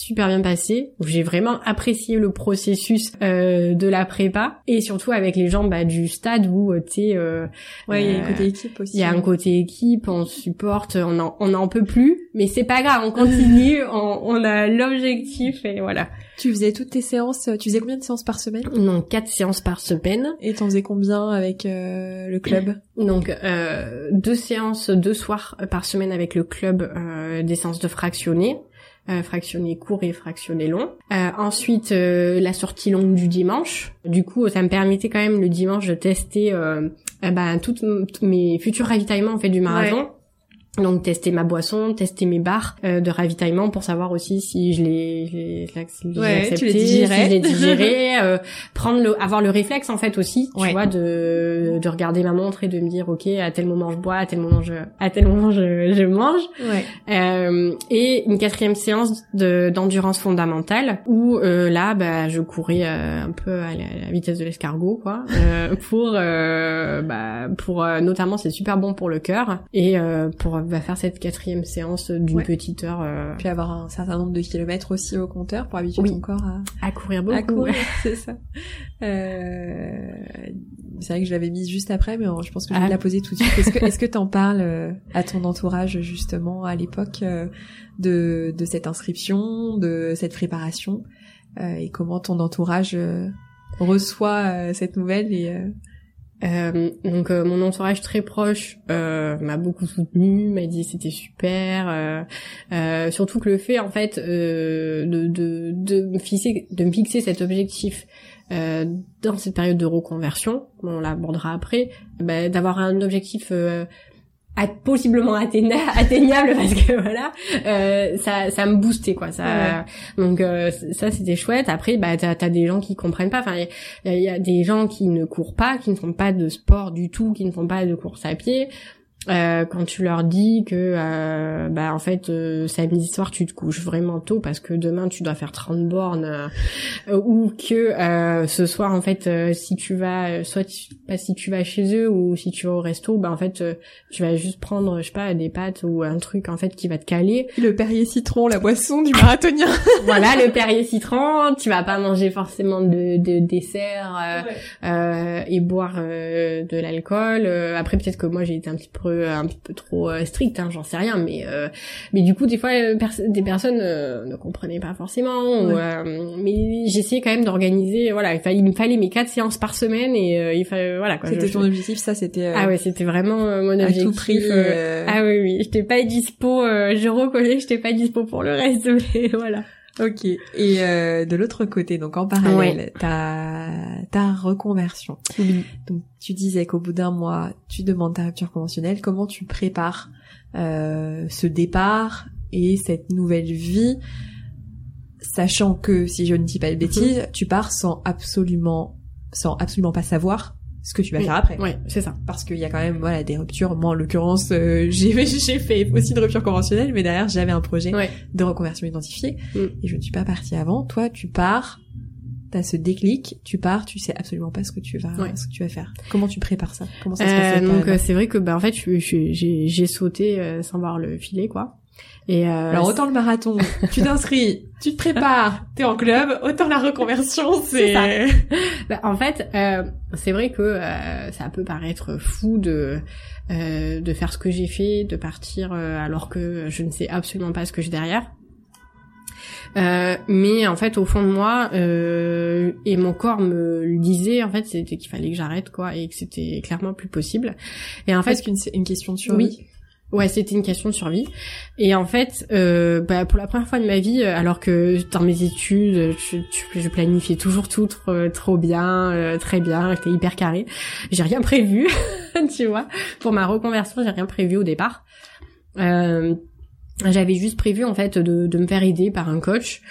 B: super bien passé. J'ai vraiment apprécié le processus euh, de la prépa et surtout avec les gens bah, du stade où euh, tu sais. Euh,
A: ouais, il y a un euh, côté équipe aussi.
B: Il y a un côté équipe, on supporte, on en, on en peut plus, mais c'est pas grave, on continue, on, on a l'objectif et voilà.
A: Tu faisais toutes tes séances, tu faisais combien de séances par semaine?
B: Non, quatre séances par semaine.
A: Et t'en faisais combien avec le club?
B: Donc deux séances, deux soirs par semaine avec le club, des séances de fractionnés euh, fractionné court et fractionné long. Euh, ensuite, euh, la sortie longue du dimanche. Du coup, ça me permettait quand même le dimanche de tester euh, eh ben, toutes mes futurs ravitaillements en fait du marathon. Donc tester ma boisson, tester mes barres euh, de ravitaillement pour savoir aussi si je les,
A: si accepté, si je
B: les digéré, euh, prendre le, avoir le réflexe en fait aussi, tu vois, de, de regarder ma montre et de me dire ok à tel moment je bois, à tel moment je, à tel moment je, je mange.
A: Ouais.
B: Euh, et une quatrième séance de d'endurance fondamentale où euh, là bah je courais euh, un peu à la, vitesse de l'escargot quoi, pour bah pour notamment c'est super bon pour le cœur et pour va faire cette quatrième séance d'une petite heure. Euh...
A: Puis avoir un certain nombre de kilomètres aussi au compteur pour habituer ton corps
B: à... à courir beaucoup.
A: À courir, c'est ça. Euh... C'est vrai que je l'avais mise juste après, mais je pense que je vais ah. la poser tout de suite. Est-ce que est-ce que t'en parles euh, à ton entourage justement à l'époque euh, de de cette inscription, de cette préparation euh, et comment ton entourage reçoit cette nouvelle et
B: euh, donc euh, mon entourage très proche euh, m'a beaucoup soutenu, m'a dit c'était super, euh, surtout que le fait en fait de, de, de me fixer de me fixer cet objectif dans cette période de reconversion, on l'abordera après, bah, d'avoir un objectif possiblement atteignable parce que voilà euh, ça ça me boostait quoi ça donc euh, ça c'était chouette. Après bah t'as as des gens qui comprennent pas. Enfin il y, a des gens qui ne courent pas qui ne font pas de sport du tout qui ne font pas de course à pied euh, quand tu leur dis que euh, bah en fait euh, samedi soir tu te couches vraiment tôt parce que demain tu dois faire 30 bornes euh, ou que euh, ce soir en fait si tu vas soit tu, pas si tu vas chez eux ou si tu vas au resto bah en fait tu vas juste prendre je sais pas des pâtes ou un truc en fait qui va te caler.
A: Le Perrier citron la boisson du marathonien.
B: Voilà le Perrier citron tu vas pas manger forcément de, de dessert et boire de l'alcool. Après peut-être que moi j'ai été un petit peu un peu trop euh, strict, hein, j'en sais rien, mais euh, mais du coup des fois euh, des personnes ne comprenaient pas forcément. mais j'essayais quand même d'organiser, voilà, il, fallait, il me fallait mes quatre séances par semaine et il fallait voilà.
A: C'était ton objectif, ça c'était.
B: ah ouais, c'était vraiment mon objectif.
A: À tout prix.
B: Ah oui oui, j'étais pas dispo, je reconnais que j'étais pas dispo pour le reste, mais voilà.
A: Ok. Et euh, de l'autre côté, donc en parallèle, ta ta reconversion. Oui. Donc tu disais qu'au bout d'un mois, tu demandes ta rupture conventionnelle. Comment tu prépares euh, ce départ et cette nouvelle vie, sachant que si je ne dis pas de bêtises, mhm. tu pars sans absolument sans absolument pas savoir ce que tu vas faire après.
B: Ouais, c'est ça.
A: Parce qu'il y a quand même voilà des ruptures. Moi en l'occurrence, euh, j'ai j'ai fait aussi une rupture conventionnelle, mais derrière j'avais un projet de reconversion identifiée mm. et je ne suis pas partie avant. Toi, tu pars, t'as ce déclic, tu pars, tu sais absolument pas ce que tu vas ce que tu vas faire. Comment tu prépares ça? Comment ça se passe
B: euh, Donc euh, c'est vrai que bah en fait j'ai j'ai sauté euh, sans voir le filet quoi.
A: Et euh, Alors autant le marathon, tu t'inscris, tu te prépares, t'es en club, autant la reconversion, c'est...
B: bah, en fait, euh, c'est vrai que euh, ça peut paraître fou de euh, de faire ce que j'ai fait, de partir euh, alors que je ne sais absolument pas ce que j'ai derrière. mais en fait, au fond de moi, et mon corps me le disait, en fait, c'était qu'il fallait que j'arrête, quoi, et que c'était clairement plus possible.
A: Et en fait, qu'une une question de survie.
B: Oui. Ouais, c'était une question de survie. Et en fait, euh, bah, pour la première fois de ma vie, euh, alors que dans mes études, je, planifiais toujours tout trop, trop bien, euh, très bien, j'étais hyper carré. J'ai rien prévu, tu vois. Pour ma reconversion, j'ai rien prévu au départ. Euh, j'avais juste prévu en fait de me faire aider par un coach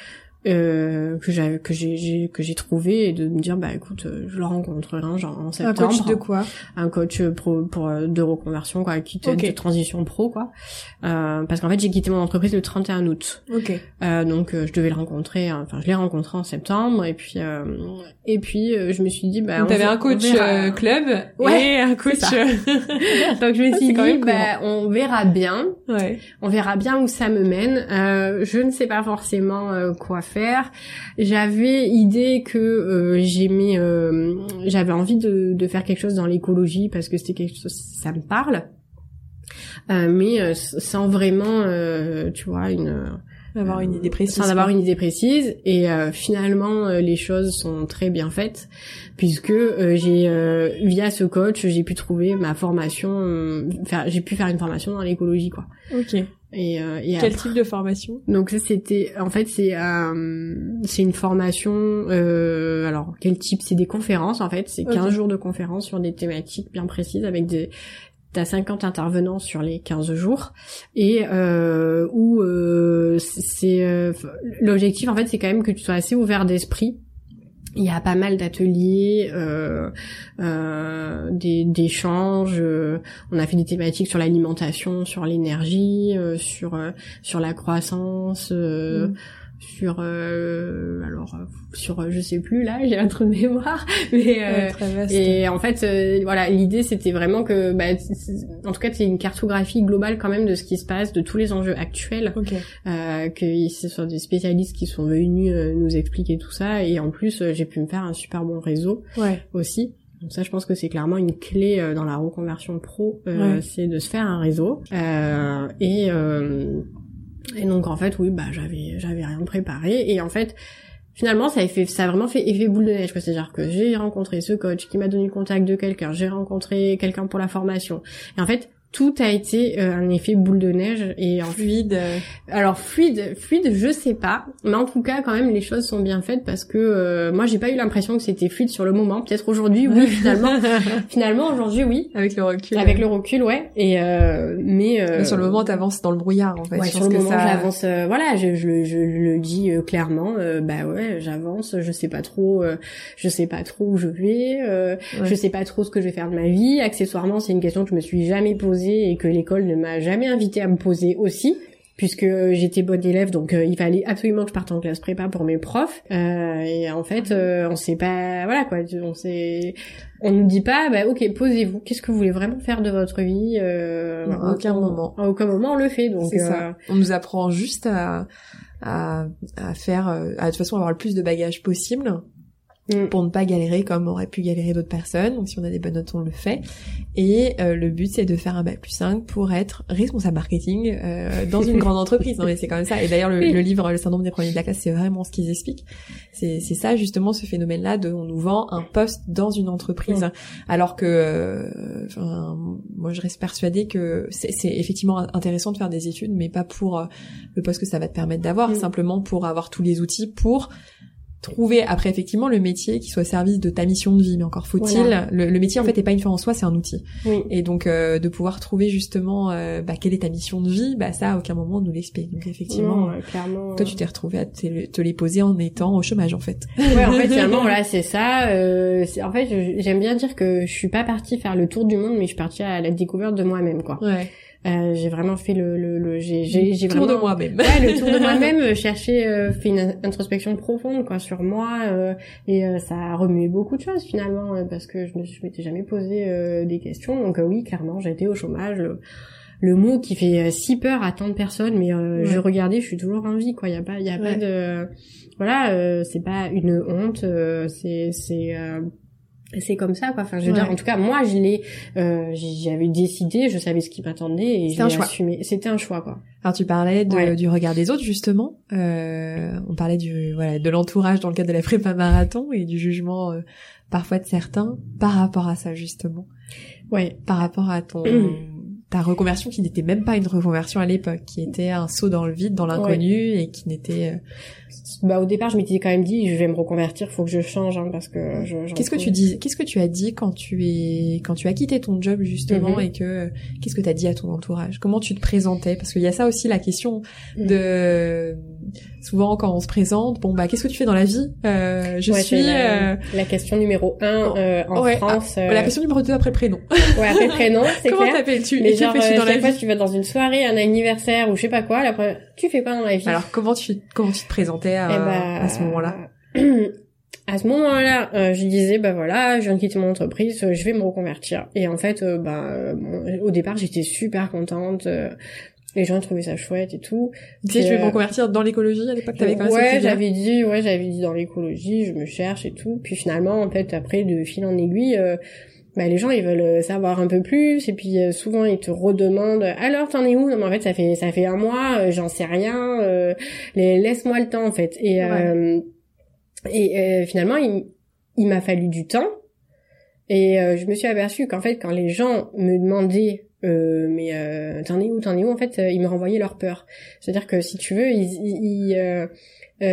B: euh, que j'ai que j'ai que j'ai trouvé et de me dire bah écoute euh, je le rencontrerai hein, genre en septembre
A: un coach de quoi?
B: Un coach pro pour euh, de reconversion quoi qui de transition pro quoi. Euh, parce qu'en fait j'ai quitté mon entreprise le 31 août.
A: Ok.
B: Euh, donc je devais le rencontrer enfin je l'ai rencontré en septembre et puis et puis je me suis dit bah
A: t'avais un coach club ouais, et un coach
B: donc je me suis dit bah on verra bien.
A: Ouais.
B: on verra bien où ça me mène. Je ne sais pas forcément quoi faire j'avais idée que euh, j'aimais, euh, j'avais envie de, de, faire quelque chose dans l'écologie parce que c'était quelque chose, ça me parle, euh, mais sans vraiment, tu vois, une
A: avoir une idée précise.
B: Sans avoir une idée précise. Et finalement, les choses sont très bien faites puisque j'ai via ce coach, j'ai pu trouver ma formation. j'ai pu faire une formation dans l'écologie, quoi.
A: Ok.
B: Et, euh, et
A: quel type de formation?
B: Donc ça c'était en fait c'est euh, c'est une formation euh, alors quel type? C'est des conférences en fait. C'est 15 jours de conférences sur des thématiques bien précises avec des t'as 50 intervenants sur les 15 jours. Et euh, où euh, c'est euh, l'objectif en fait c'est quand même que tu sois assez ouvert d'esprit il y a pas mal d'ateliers, euh, euh, d'échanges. Euh, on a fait des thématiques sur l'alimentation, sur l'énergie, euh, sur euh, sur la croissance. Mm sur euh, alors sur je sais plus là j'ai un trou de mémoire mais euh, et en fait euh, voilà l'idée c'était vraiment que bah, en tout cas c'est une cartographie globale quand même de ce qui se passe de tous les enjeux actuels
A: okay.
B: euh, que ce soit des spécialistes qui sont venus euh, nous expliquer tout ça et en plus j'ai pu me faire un super bon réseau
A: ouais.
B: aussi donc ça, je pense que c'est clairement une clé dans la reconversion pro, euh, c'est de se faire un réseau. Euh, et euh, et donc en fait, oui, bah j'avais j'avais rien préparé. Et en fait finalement ça a fait ça a vraiment fait effet boule de neige c'est à dire que j'ai rencontré ce coach qui m'a donné le contact de quelqu'un j'ai rencontré quelqu'un pour la formation. Et en fait tout a été euh, un effet boule de neige et en
A: fluide.
B: Alors fluide, fluide, je sais pas, mais en tout cas quand même les choses sont bien faites parce que euh, moi j'ai pas eu l'impression que c'était fluide sur le moment. Peut-être aujourd'hui oui finalement. finalement aujourd'hui oui.
A: Avec le recul.
B: Avec le recul ouais. Et euh, mais,
A: mais, sur le moment t'avances dans le brouillard en fait.
B: Ouais, sur le moment j'avance. voilà, je, je, je, le dis clairement. bah ouais, j'avance. Je sais pas trop. je sais pas trop où je vais. Je sais pas trop ce que je vais faire de ma vie. Accessoirement c'est une question que je me suis jamais posée poser et que l'école ne m'a jamais invité à me poser aussi puisque j'étais bonne élève, donc euh, il fallait absolument que je parte en classe prépa pour mes profs. Euh, et en fait, euh, on sait pas, voilà quoi, on sait, on nous dit pas, bah ok, posez-vous. Qu'est-ce que vous voulez vraiment faire de votre vie
A: euh, À aucun moment.
B: À aucun moment on le fait. Donc
A: ça. on nous apprend juste à à, à faire, à de toute façon avoir le plus de bagages possible Mm. pour ne pas galérer comme aurait pu galérer d'autres personnes. Donc si on a des bonnes notes, on le fait. Et euh, le but, c'est de faire un bac plus 5 pour être responsable marketing euh, dans une grande entreprise. Non mais c'est quand même ça. Et d'ailleurs, le, livre Le syndrome des premiers de la classe, c'est vraiment ce qu'ils expliquent. C'est, c'est ça justement ce phénomène-là de on nous vend un poste dans une entreprise, mm. alors que euh, enfin, moi je reste persuadée que c'est, c'est effectivement intéressant de faire des études, mais pas pour euh, le poste que ça va te permettre d'avoir, mm. simplement pour avoir tous les outils pour trouver après effectivement le métier qui soit au service de ta mission de vie. Mais encore faut-il le, métier en fait est pas une fin en soi c'est un outil. Et donc euh, de pouvoir trouver justement euh, bah, quelle est ta mission de vie bah ça à aucun moment on nous l'explique. Donc effectivement
B: clairement,
A: toi tu t'es retrouvé à te, les poser en étant au chômage en fait.
B: Ouais en fait finalement voilà c'est ça euh, en fait j'aime bien dire que je suis pas partie faire le tour du monde mais je suis partie à la découverte de moi-même quoi.
A: Ouais
B: euh, j'ai vraiment fait le, le, le j'ai j'ai
A: j'ai tour de moi-même.
B: Ouais, le tour de moi-même, euh, chercher euh, fait une introspection profonde quoi sur moi euh, et euh, ça a remué beaucoup de choses finalement parce que je me je m'étais jamais posé des questions. Donc oui, clairement, j'ai été au chômage. Le, le mot qui fait si peur à tant de personnes mais je regardais, je suis toujours en vie quoi, il y a pas il y a pas de voilà, c'est pas une honte, c'est c'est c'est comme ça quoi. Enfin je veux dire en tout cas moi je l'ai euh, j'avais décidé je savais ce qui m'attendait et j'ai assumé. C'était un choix quoi.
A: Alors tu parlais du regard des autres justement. Euh, on parlait du voilà de l'entourage dans le cadre de la prépa marathon et du jugement euh, parfois de certains par rapport à ça justement.
B: Ouais.
A: Par rapport à ton ta reconversion qui n'était même pas une reconversion à l'époque qui était un saut dans le vide dans l'inconnu et qui n'était euh,
B: bah au départ je m'étais quand même dit je vais me reconvertir faut que je change hein, parce que je
A: qu'est-ce que tu dis qu'est-ce que tu as dit quand tu es quand tu as quitté ton job justement mhm. et que qu'est-ce que tu as dit à ton entourage? Comment tu te présentais? Parce qu'il y a ça aussi la question mhm. de souvent quand on se présente bon bah qu'est-ce que tu fais dans la vie? Euh, je suis
B: la, euh, la, question numéro un euh, en France
A: ah, la question numéro deux après le prénom.
B: Ouais après le prénom c'est
A: comment t'appelles-tu?
B: Mais genre fais-tu dans la fois tu vas dans une soirée un anniversaire ou je sais pas quoi la tu fais quoi dans la vie?
A: Alors comment tu comment tu te présentais à, eh bah, à ce moment-là?
B: À ce moment-là, euh, je disais bah voilà, je viens de quitter mon entreprise, euh, je vais me reconvertir. Et en fait, euh, bah au départ, j'étais super contente. les gens trouvaient ça chouette et tout.
A: Tu sais, je vais me reconvertir dans l'écologie à l'époque. T'avais quand même
B: Ouais, j'avais dit, ouais, j'avais dit dans l'écologie, je me cherche et tout. Puis finalement, en fait, après de fil en aiguille. Bah, les gens ils veulent savoir un peu plus et puis souvent ils te redemandent alors t'en es où? Non mais en fait ça fait ça fait un mois j'en sais rien laisse-moi le temps en fait et et euh, finalement, il, il m'a fallu du temps. Et euh, je me suis aperçue qu'en fait, quand les gens me demandaient euh, mais euh, t'en es où, t'en es où En fait, ils me renvoyaient leur peur. C'est-à-dire que si tu veux, ils, ils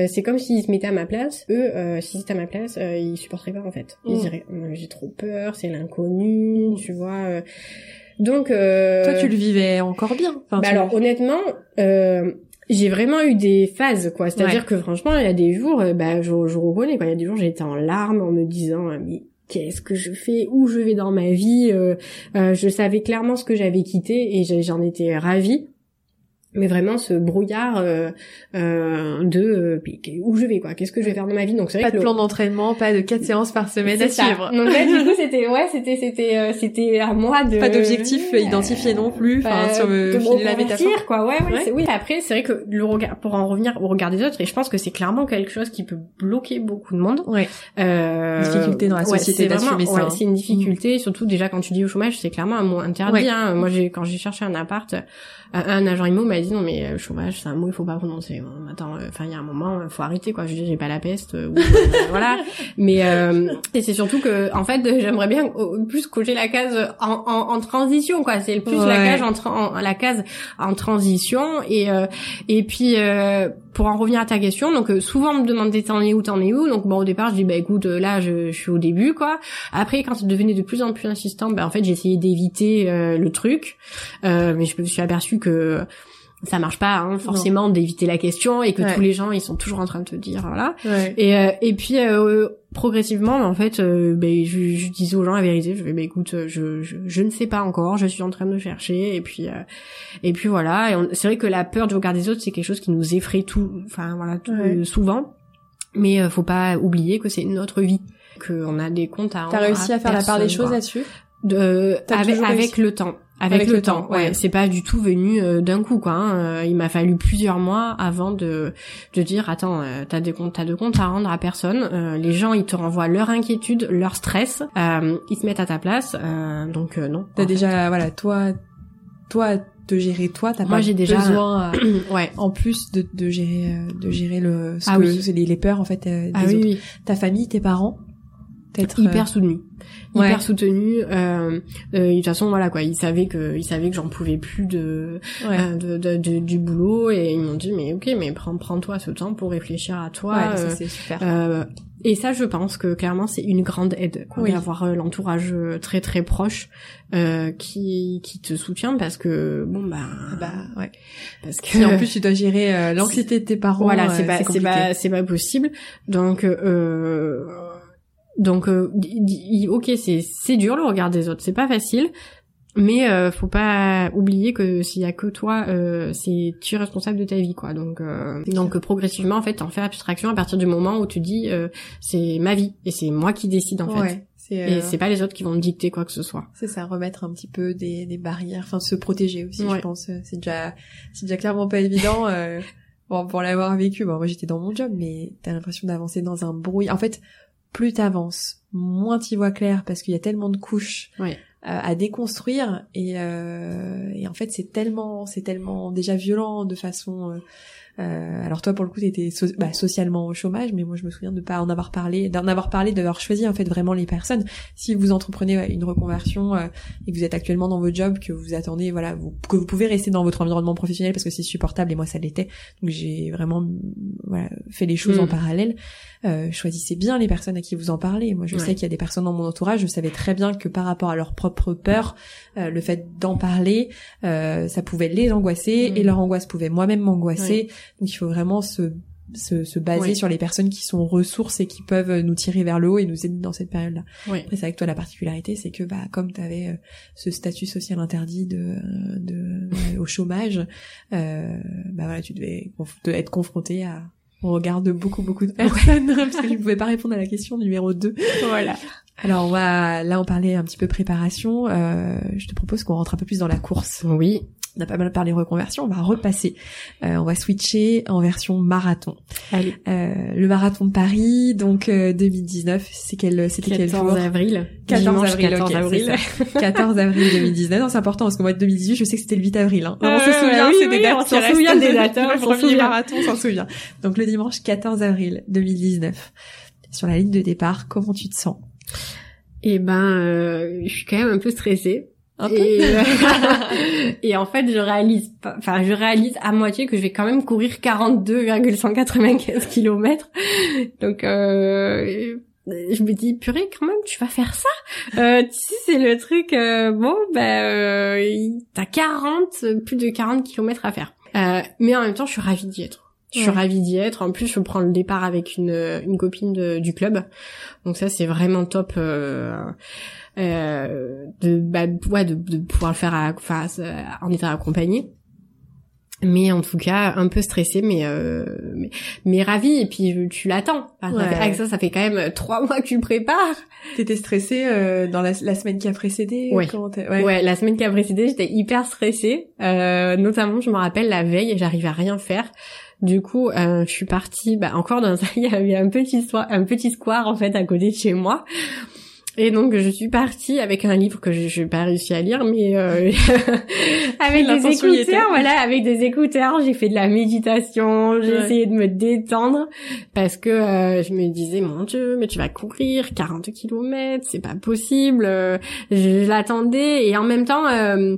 B: c'est comme s'ils se mettaient à ma place. Eux, s'ils étaient à ma place, ils supporteraient pas en fait. Ils mmh. diraient j'ai trop peur, c'est l'inconnu, mmh. tu vois. Donc toi,
A: tu le vivais encore bien.
B: Enfin, bah alors honnêtement, j'ai vraiment eu des phases quoi c'est à dire que franchement il y a des jours euh, bah je, je reconnais quoi il y a des jours j'étais en larmes en me disant mais qu'est-ce que je fais où je vais dans ma vie euh, euh, je savais clairement ce que j'avais quitté et j'en étais ravie mais vraiment ce brouillard euh, euh, de euh, où je vais quoi qu'est-ce que je vais faire de ma vie. Donc c'est
A: vrai pas de plan d'entraînement pas de quatre séances par semaine à suivre.
B: Donc là du coup c'était ouais c'était c'était euh, c'était à moi de
A: pas d'objectif identifié non plus enfin sur le
B: de la métaphore. quoi. Ouais ouais, oui après c'est vrai que le regard pour en revenir au regard des autres et je pense que c'est clairement quelque chose qui peut bloquer beaucoup de monde.
A: Ouais. Euh, difficulté dans la société d'assumer ça
B: c'est une difficulté surtout déjà quand tu dis au chômage c'est clairement un mot interdit hein. moi j'ai quand j'ai cherché un appart un agent immo m'a dit non mais euh, chômage c'est un mot il faut pas prononcer. Attends euh, enfin il y a un moment il faut arrêter quoi. Je dis j'ai pas la peste euh, voilà. Mais et c'est surtout que en fait j'aimerais bien plus cocher la case en, en, en transition quoi. C'est le plus la case en, en, la case en transition. Et et puis pour en revenir à ta question donc souvent on me demandait t'en es où t'en es où. Donc bon au départ je dis bah écoute là je, je suis au début quoi. Après quand ça devenait de plus en plus insistant bah en fait j'ai essayé d'éviter le truc. Mais je me suis aperçu que ça marche pas hein, forcément d'éviter la question et que tous les gens ils sont toujours en train de te dire voilà. Et euh, et puis euh, progressivement en fait euh, ben, je, je, disais aux gens la vérité je vais ben, écoute je, je, je ne sais pas encore je suis en train de chercher et puis et puis voilà. Et c'est vrai que la peur du regard des autres c'est quelque chose qui nous effraie tout enfin voilà souvent. Mais faut pas oublier que c'est notre vie qu'on a des comptes à
A: T'as réussi à, faire la part des choses là-dessus?
B: De avec, avec le temps avec, le, temps, ouais. C'est pas du tout venu euh, d'un coup, quoi. Hein. Euh, il m'a fallu plusieurs mois avant de de dire attends, euh, t'as des comptes, t'as de comptes à rendre à personne. les gens, ils te renvoient leur inquiétude, leur stress. ils se mettent à ta place. donc non.
A: T'as déjà, voilà, toi, toi, de gérer toi, t'as pas j'ai déjà besoin, ouais. en plus de, de gérer, de gérer le, ce ah que, oui. les, les peurs en fait des ah, autres. Oui, oui. Ta famille, tes parents
B: hyper soutenu. Hyper soutenu euh, euh, de toute façon voilà quoi. Ils savaient que ils savaient que j'en pouvais plus de, euh, de, de, du boulot et ils m'ont dit mais ok mais prends prends toi ce temps pour réfléchir à toi
A: ça, c'est super.
B: et ça, je pense que clairement, c'est une grande aide quoi, d'avoir l'entourage très très proche euh, qui qui te soutient parce que bon bah
A: bah ouais. parce que si en plus tu dois gérer l'anxiété de tes parents
B: voilà c'est pas c'est pas c'est pas possible. Donc euh, donc, euh, ok, c'est c'est dur le regard des autres, c'est pas facile, mais euh, faut pas oublier que s'il y a que toi, euh, c'est tu es responsable de ta vie, quoi. Donc, euh, donc progressivement, en fait, t'en fais abstraction à partir du moment où tu dis euh, c'est ma vie et c'est moi qui décide en fait. Et c'est pas les autres qui vont me dicter quoi que ce soit.
A: C'est ça, remettre un petit peu des, des barrières, enfin se protéger aussi, je pense. C'est déjà c'est déjà clairement pas évident. bon, pour l'avoir vécu, bon, moi j'étais dans mon job, mais t'as l'impression d'avancer dans un bruit. En fait, plus t'avances, moins t'y vois clair parce qu'il y a tellement de couches euh, à déconstruire et, euh, et en fait c'est tellement c'est tellement déjà violent de façon euh, euh, alors toi pour le coup t'étais bah, socialement au chômage, mais moi je me souviens de pas en avoir parlé, d'en avoir parlé, d'avoir choisi en fait vraiment les personnes. Si vous entreprenez une reconversion euh, et que vous êtes actuellement dans votre job, que vous attendez, voilà, vous, que vous pouvez rester dans votre environnement professionnel parce que c'est supportable et moi ça l'était. Donc j'ai vraiment voilà, fait les choses en mm. parallèle. Euh, choisissez bien les personnes à qui vous en parlez. Moi je sais qu'il y a des personnes dans mon entourage, je savais très bien que par rapport à leur propre peur, euh, le fait d'en parler, ça pouvait les angoisser et mm. leur angoisse pouvait moi-même m'angoisser. Donc il faut vraiment se se, se baser sur les personnes qui sont ressources et qui peuvent nous tirer vers le haut et nous aider dans cette période-là. Après, c'est avec toi la particularité, c'est que bah comme tu avais euh, ce statut social interdit de, de au chômage, euh, bah voilà, tu devais être confronté à au regard de beaucoup beaucoup de personnes parce que je ne pouvais pas répondre à la question numéro 2.
B: Voilà.
A: Alors on va là on parlait un petit peu préparation. Euh, je te propose qu'on rentre un peu plus dans la course.
B: Oui
A: on a pas mal parlé reconversion, on va repasser. Euh, on va switcher en version marathon.
B: Allez.
A: Euh, le marathon de Paris, donc 2019, euh, c'est quel c'était quel jour
B: avril.
A: 14 avril. 14 avril. 14 avril 2019. c'est important parce que moi de 2018, je sais que c'était le 8 avril. Hein. on se souvient,
B: c'est des dates. On s'en souvient des dates. Hein,
A: le premier marathon, on s'en souvient. Donc le dimanche 14 avril 2019. Sur la ligne de départ, comment tu te sens?
B: Eh ben, je suis quand même un peu stressée et, euh, et, en fait, je réalise enfin, je réalise à moitié que je vais quand même courir 42,195 km. Donc, euh, je me dis, purée, quand même, tu vas faire ça euh, Tu sais, c'est le truc, euh, bon, ben, euh, t'as 40, plus de 40 km à faire. Euh, mais en même temps, je suis ravie d'y être. Je suis ravie d'y être. En plus, je prends le départ avec une, une copine de, du club. Donc ça, c'est vraiment top. Euh, euh, de, bah, ouais, de, de, pouvoir le faire à, enfin, en étant accompagné. Mais en tout cas un peu stressé mais euh, mais, mais ravi. Et puis tu l'attends. Avec ça ça fait quand même trois mois que tu le prépares.
A: T'étais stressée euh, dans la, la, semaine qui a précédé
B: ouais. ouais. ouais la semaine qui a précédé j'étais hyper stressée. Euh, notamment je me rappelle la veille j'arrivais à rien faire. Du coup, euh, je suis partie, bah, encore dans un, il y avait un petit, un petit square en fait à côté de chez moi et donc je suis partie avec un livre que je n'ai pas réussi à lire, mais euh, avec des écouteurs, voilà, avec des écouteurs, j'ai fait de la méditation, j'ai essayé de me détendre parce que euh, je me disais mon Dieu, mais tu vas courir 40 kilomètres, c'est pas possible. je, l'attendais et en même temps. Euh,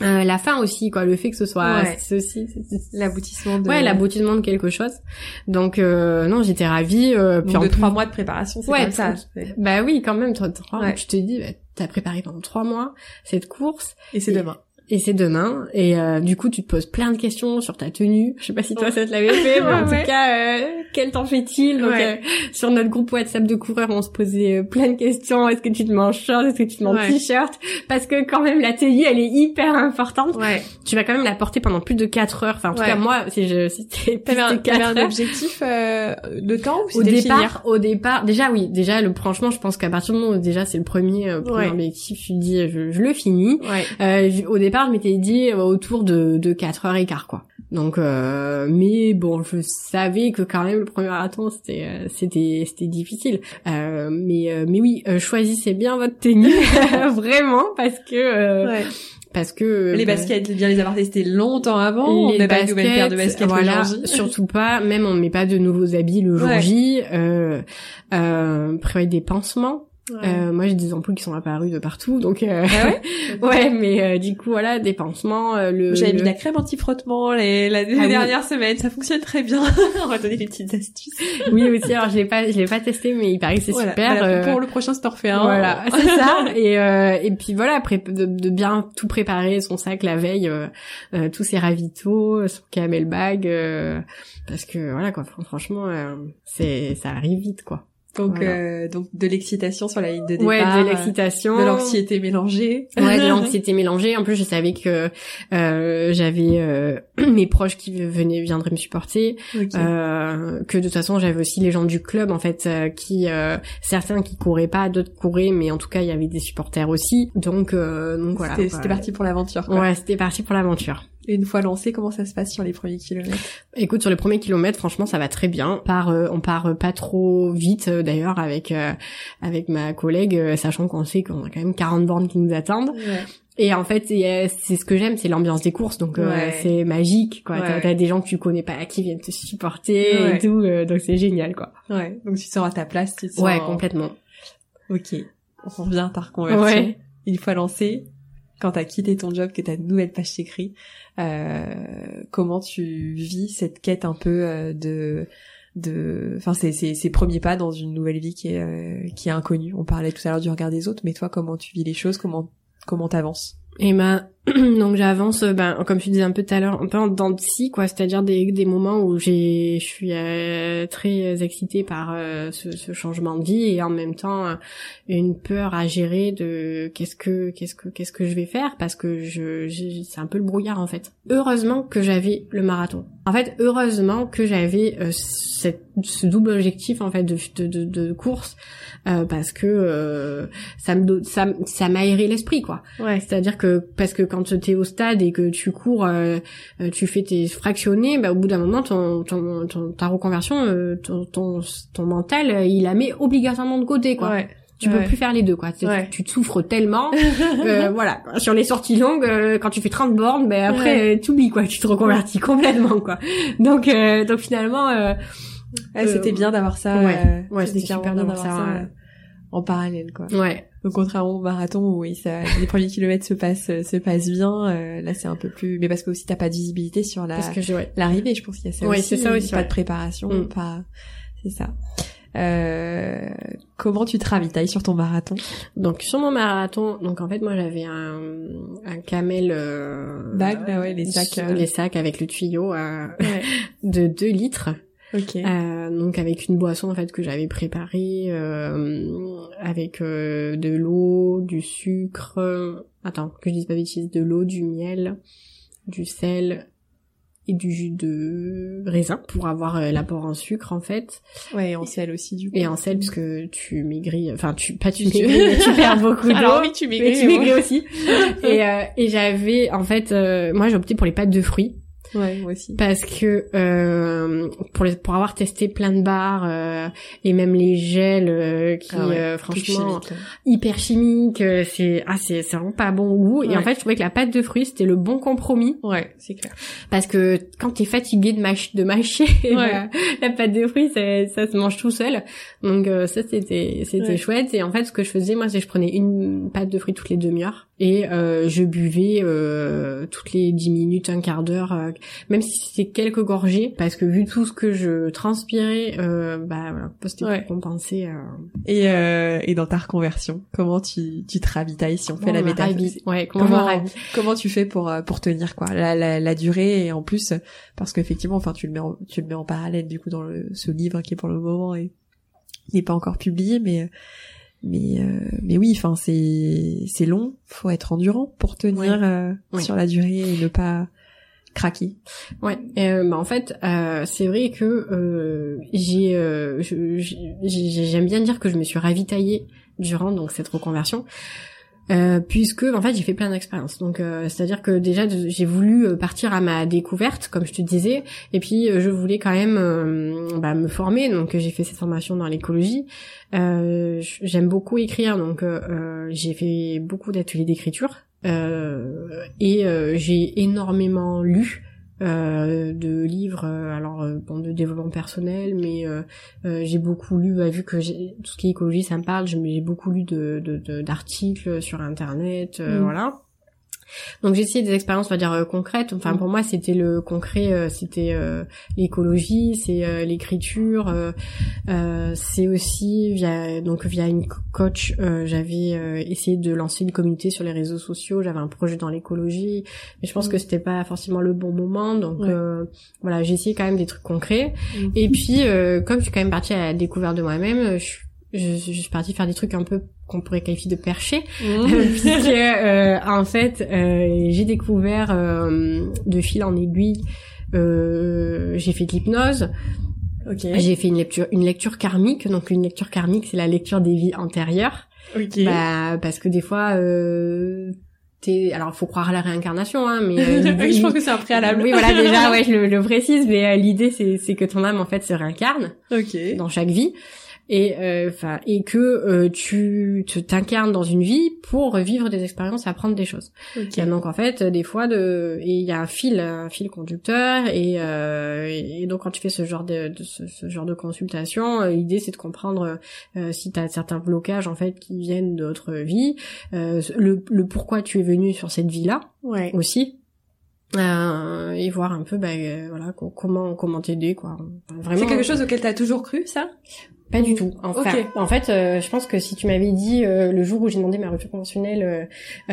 B: euh, la fin aussi quoi le fait que ce soit ceci
A: l'aboutissement de
B: ouais l'aboutissement de quelque chose. Donc euh, non j'étais ravie euh,
A: puis en de trois mois de préparation c'est comme ça
B: bah oui quand même trois, tu te dis bah, t'as préparé pendant trois mois cette course
A: et c'est demain
B: et c'est demain. Et euh, du coup, tu te poses plein de questions sur ta tenue. Je sais pas si toi ça te l'avait fait, mais en tout cas, euh, quel temps fait-il? Donc euh, sur notre groupe WhatsApp de coureurs, on se posait euh, plein de questions. Est-ce que tu te mets en short? Est-ce que tu te mets en t-shirt? Parce que quand même la tenue, elle est hyper importante. Tu vas quand même la porter pendant plus de 4 heures. Enfin, en tout cas moi, si je c'était
A: plus de 4 heures. un objectif de temps ou
B: au départ Au départ, déjà oui, déjà le franchement, je pense qu'à partir du moment où déjà c'est le premier, premier objectif, tu dis je, je le finis. au départ, je m'étais dit euh, autour de, de 4 heures et quart, quoi. Donc, euh, mais bon, je savais que quand même le premier marathon c'était euh, c'était c'était difficile. Euh, mais mais oui, choisissez bien votre tenue vraiment parce que ouais. parce que
A: les baskets, bien les avoir testées longtemps avant. Les on met pas de nouvelles paires de baskets
B: voilà, surtout pas. Même on met pas de nouveaux habits le jour J. Euh, euh, prévoyez des pansements euh, moi j'ai des ampoules qui sont apparues de partout donc euh... ah ouais, ouais mais euh, du coup voilà des pansements euh, le
A: j'avais mis la crème anti-frottement les, la, les ah dernières semaines ça fonctionne très bien. On va donner des petites astuces.
B: Oui aussi alors je l'ai pas je l'ai pas testé mais il paraît que c'est super
A: pour le prochain sport fait
B: voilà c'est ça. Et et puis voilà après de, de, bien tout préparer son sac la veille tous ses ravitaux son camel bag parce que voilà quoi franchement c'est ça arrive vite quoi
A: donc, euh, donc de l'excitation sur la ligne de départ.
B: Ouais, de l'excitation.
A: De l'anxiété mélangée.
B: Ouais, de l'anxiété mélangée. En plus, je savais que euh, j'avais euh, mes proches qui venaient viendraient me supporter. Euh, que de toute façon, j'avais aussi les gens du club, en fait, euh, qui certains qui couraient pas, d'autres couraient, mais en tout cas, il y avait des supporters aussi. Donc, donc voilà.
A: C'était parti pour l'aventure.
B: Ouais, c'était parti pour l'aventure.
A: Et une fois lancé, comment ça se passe sur les premiers kilomètres?
B: Écoute, sur les premiers kilomètres, franchement, ça va très bien. On part, euh, on part euh, pas trop vite euh, d'ailleurs avec avec ma collègue, sachant qu'on sait qu'on a quand même 40 bornes qui nous attendent. Et en fait, c'est ce que j'aime, c'est l'ambiance des courses, donc c'est magique, quoi. T'as des gens que tu connais pas qui viennent te supporter et tout, donc c'est génial, quoi.
A: Ouais. Donc tu sors à ta place, tu
B: Ouais, complètement.
A: Ok. On revient à ta reconversion. Une fois lancé, quand t'as quitté ton job, que ta nouvelle page s'écrit, euh, comment tu vis cette quête un peu euh, de de enfin c'est ces premiers pas dans une nouvelle vie qui est euh, qui est inconnue? On parlait tout à l'heure du regard des autres mais toi comment tu vis les choses? Comment comment t'avances?
B: Et ben donc j'avance ben comme tu disais un peu tout à l'heure un peu en dents de scie quoi. C'est-à-dire des, des moments où j'ai je suis euh, très excitée par euh, ce, ce, changement de vie et en même temps euh, une peur à gérer de qu'est-ce que qu'est-ce que qu'est-ce que je vais faire parce que je c'est un peu le brouillard en fait. Heureusement que j'avais le marathon. En fait heureusement que j'avais cette ce double objectif en fait de de, de, de course parce que ça me ça ça m'a aéré l'esprit quoi.
A: Ouais.
B: C'est-à-dire que parce que quand tu es au stade et que tu cours, euh, euh, tu fais tes fractionnés, bah, au bout d'un moment, ton, ton, ton, ta reconversion, euh, ton, ton, ton, mental, il la met obligatoirement de côté, quoi. Ouais. Tu peux plus faire les deux, quoi. Tu, te souffres tellement. voilà. Sur les sorties longues, quand tu fais 30 bornes, ben après, tu oublies, quoi. Tu te reconvertis complètement, quoi. Donc, donc finalement...
A: c'était bien d'avoir ça.
B: Ouais, ouais c'était super d'avoir ça. ça
A: en parallèle, quoi.
B: Ouais.
A: Donc contrairement au marathon où oui, ça, les premiers kilomètres se passent se passent bien, euh, là c'est un peu plus, mais parce que aussi t'as pas de visibilité sur la l'arrivée. Je pense qu'il y a ça aussi.
B: c'est ça aussi.
A: Pas de préparation, mm. pas, c'est ça. Euh, comment tu te ravitailles sur ton marathon?
B: Donc sur mon marathon, donc en fait moi j'avais un, un camel euh,
A: bag, bah ouais, les sacs,
B: euh. les sacs avec le tuyau euh, de 2 litres.
A: Okay.
B: Euh, donc avec une boisson en fait que j'avais préparée euh, avec euh, de l'eau, du sucre, attends que je dise pas bêtise, de l'eau, du miel, du sel et du jus de raisin pour avoir euh, l'apport en sucre en fait.
A: Ouais, et en sel aussi du coup.
B: Et en sel parce que tu maigris, enfin tu pas tu maigris, mais tu perds beaucoup d'eau. Alors
A: oui, tu maigris.
B: tu maigris aussi. et euh, et j'avais en fait moi j'ai opté pour les pâtes de fruits
A: Ouais, moi aussi.
B: Parce que euh, pour les, pour avoir testé plein de bars euh, et même les gels euh, qui ah euh, franchement hyper chimiques, euh, c'est ah c'est c'est vraiment pas bon au goût. Et en fait, je trouvais que la pâte de fruits c'était le bon compromis.
A: Ouais, c'est clair.
B: Parce que quand t'es fatigué de mâcher, de mâcher la, la, pâte de fruits, ça, ça se mange tout seul. Donc ça c'était c'était chouette. Et en fait, ce que je faisais moi, c'est que je prenais une pâte de fruits toutes les demi-heures et euh, je buvais euh, toutes les dix minutes, un quart d'heure, euh, même si c'était quelques gorgées, parce que vu tout ce que je transpirais, euh, bah voilà, c'était
A: Ouais.
B: pour compenser. Euh,
A: Et, euh, et dans ta reconversion, comment tu, tu te ravitailles si on fait la métaphore.
B: Ouais, comment,
A: Comment-. Comment tu fais pour pour tenir quoi la, la, la durée et en plus parce qu'effectivement enfin tu le mets en, tu le mets en parallèle du coup dans le, ce livre qui est pour le moment et il n'est pas encore publié mais mais euh, mais oui enfin c'est c'est long. Faut être endurant pour tenir euh, sur la durée et ne pas craquer.
B: Ouais, euh, bah en fait, euh, c'est vrai que euh, j'ai, euh, j'ai- j'aime bien dire que je me suis ravitaillée durant donc cette reconversion, euh, puisque en fait j'ai fait plein d'expériences. Donc euh, c'est-à-dire que déjà j'ai voulu euh, partir à ma découverte, comme je te disais, et puis euh, je voulais quand même bah, me former. Donc j'ai fait cette formation dans l'écologie. J'aime beaucoup écrire, donc j'ai fait beaucoup d'ateliers d'écriture. Et j'ai énormément lu euh, de livres, euh, alors euh, bon, de développement personnel, mais euh, euh, j'ai beaucoup lu, bah, vu que j'ai- tout ce qui est écologie, ça me parle, j'ai beaucoup lu de de- de- d'articles sur internet, euh,
A: Mm.
B: voilà. Donc j'ai essayé des expériences, on va dire euh, concrètes. Enfin
A: Mm.
B: pour moi c'était le concret, euh, c'était euh, l'écologie, c'est euh, l'écriture, euh, euh, c'est aussi via donc via une co- coach, euh, j'avais euh, essayé de lancer une communauté sur les réseaux sociaux, j'avais un projet dans l'écologie, mais je pense
A: Mm.
B: que c'était pas forcément le bon moment, donc
A: Ouais.
B: euh, voilà j'ai essayé quand même des trucs concrets.
A: Mm.
B: Et puis euh, comme je suis quand même partie à la découverte de moi-même, je, je, je suis partie faire des trucs un peu qu'on pourrait qualifier de perchés. Puisque euh, en fait euh, j'ai découvert euh, de fil en aiguille euh, j'ai fait de l'hypnose.
A: Ok.
B: J'ai fait une lecture une lecture karmique. Donc une lecture karmique c'est la lecture des vies antérieures.
A: Ok.
B: Bah parce que des fois euh, t'es alors faut croire à la réincarnation hein mais euh,
A: oui je pense que c'est un préalable.
B: Oui voilà déjà ouais je le, le précise mais euh, l'idée c'est c'est que ton âme en fait se réincarne
A: ok.
B: dans chaque vie et euh, enfin et que euh, tu te t'incarnes dans une vie pour vivre des expériences apprendre des choses.
A: Ok.
B: Et donc en fait des fois de et il y a un fil un fil conducteur et, euh, et donc quand tu fais ce genre de, de ce, ce genre de consultation l'idée c'est de comprendre euh, si tu as certains blocages en fait qui viennent d'autres vies euh, le, le pourquoi tu es venu sur cette vie là
A: ouais
B: aussi euh, et voir un peu bah, euh, voilà co- comment comment t'aider quoi vraiment
A: c'est quelque chose auquel t'as toujours cru ça?
B: Pas du tout. Enfin,
A: Ok.
B: en fait, euh, je pense que si tu m'avais dit euh, le jour où j'ai demandé ma rupture conventionnelle, euh,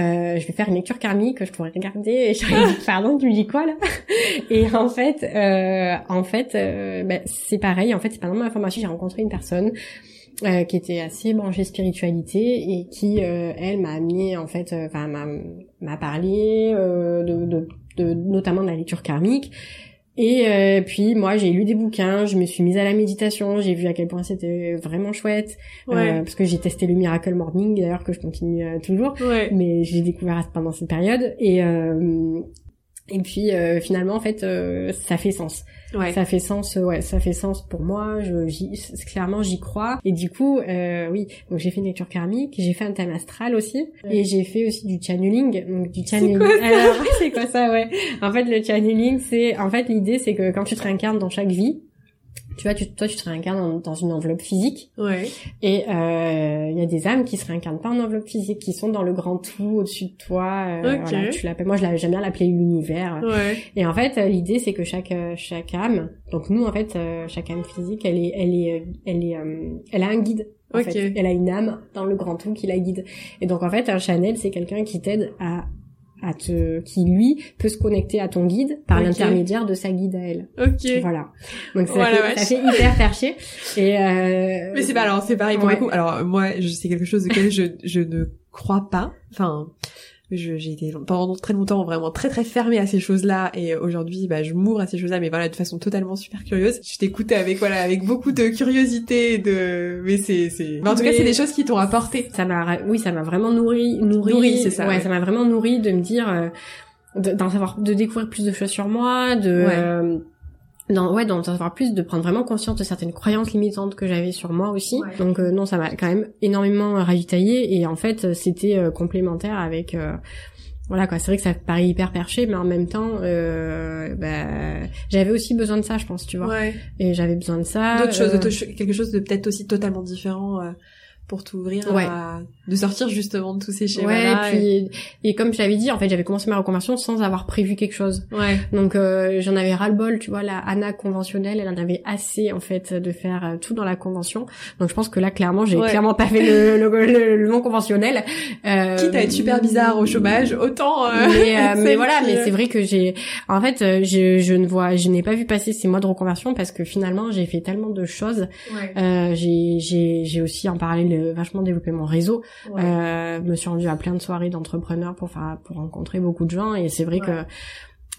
B: euh, je vais faire une lecture karmique, je pourrais regarder et j'aurais dit pardon, tu me dis quoi là? Et en fait, euh, en fait, bah, c'est pareil. En fait, c'est pendant ma formation, j'ai rencontré une personne euh, qui était assez branchée spiritualité et qui, euh, elle, m'a amené en fait, euh, enfin, m'a m'a parlé euh, de, de, de notamment de la lecture karmique. Et euh, puis moi j'ai lu des bouquins, je me suis mise à la méditation, j'ai vu à quel point c'était vraiment chouette,
A: ouais.
B: euh, parce que j'ai testé le Miracle Morning d'ailleurs que je continue toujours,
A: ouais.
B: Mais j'ai découvert pendant cette période. Et euh, et puis euh, finalement en fait euh, ça fait sens,
A: ouais
B: ça fait sens, euh, ouais ça fait sens pour moi, je j'y, c'est- clairement j'y crois et du coup euh, oui donc j'ai fait une lecture karmique, j'ai fait un thème astral aussi
A: Ouais.
B: et j'ai fait aussi du channeling donc du channeling.
A: quoi ça
B: Alors, c'est quoi ça ouais en fait, le channeling, c'est, en fait, l'idée, c'est que quand tu te réincarnes dans chaque vie, tu vois, tu, toi, tu te réincarnes dans, dans une enveloppe physique,
A: ouais
B: et euh, il y a des âmes qui se réincarnent pas en enveloppe physique, qui sont dans le grand tout au-dessus de toi. euh, voilà, tu l'appelles. Moi, je j'aime bien l'appeler l'univers.
A: ouais
B: Et en fait, euh, l'idée, c'est que chaque euh, chaque âme, donc nous, en fait, chaque âme physique, elle est, elle est, elle est, elle a un guide. En
A: Ok.
B: fait. Elle a une âme dans le grand tout qui la guide. Et donc, en fait, un channel, c'est quelqu'un qui t'aide à à te, qui lui peut se connecter à ton guide par l'intermédiaire de sa guide à elle.
A: ok
B: Voilà. Donc ça,
A: Voilà,
B: fait, ça fait hyper perché. Et euh,
A: Mais c'est pas alors c'est pareil pour
B: Ouais.
A: le coup. Alors moi, je c'est quelque chose auquel je je ne crois pas. Enfin, j'ai été pendant très longtemps vraiment très très fermée à ces choses-là et aujourd'hui bah je m'ouvre à ces choses-là mais voilà de façon totalement super curieuse. Je t'écoute avec voilà avec beaucoup de curiosité de mais c'est c'est mais en tout cas c'est des choses qui t'ont apporté.
B: ça m'a, oui, ça m'a vraiment nourri, nourri.
A: Nourri, c'est ça,
B: Ouais,
A: ouais.
B: ça m'a vraiment nourri de me dire, euh, de- d'en savoir, de découvrir plus de choses sur moi, de,
A: Ouais.
B: euh, d'en, ouais, d'en savoir plus, de prendre vraiment conscience de certaines croyances limitantes que j'avais sur moi aussi.
A: Ouais.
B: Donc euh, non, ça m'a quand même énormément ravitaillé et en fait, euh, c'était euh, complémentaire avec. euh, voilà quoi, c'est vrai que ça paraît hyper perché, mais en même temps, euh, bah, j'avais aussi besoin de ça, je pense, tu vois.
A: Ouais.
B: Et j'avais besoin de ça.
A: D'autres choses,
B: euh,
A: quelque chose de peut-être aussi totalement différent euh, pour t'ouvrir à de sortir justement de tous ces schémas
B: ouais et puis et... comme je l'avais dit en fait j'avais commencé ma reconversion sans avoir prévu quelque chose.
A: Ouais.
B: Donc euh, j'en avais ras le bol tu vois la Anna conventionnelle elle en avait assez en fait de faire euh, tout dans la convention. Donc je pense que là clairement j'ai clairement pas fait le, le, le, non conventionnel.
A: Euh, quitte à être super bizarre au chômage autant euh,
B: mais, mais voilà mais c'est vrai que j'ai en fait je, je ne vois je n'ai pas vu passer ces mois de reconversion parce que finalement j'ai fait tellement de choses.
A: Ouais.
B: j'ai j'ai j'ai aussi en parallèle vachement développé mon réseau. Euh, me suis rendue à plein de soirées d'entrepreneurs pour faire, pour rencontrer beaucoup de gens. Et c'est vrai que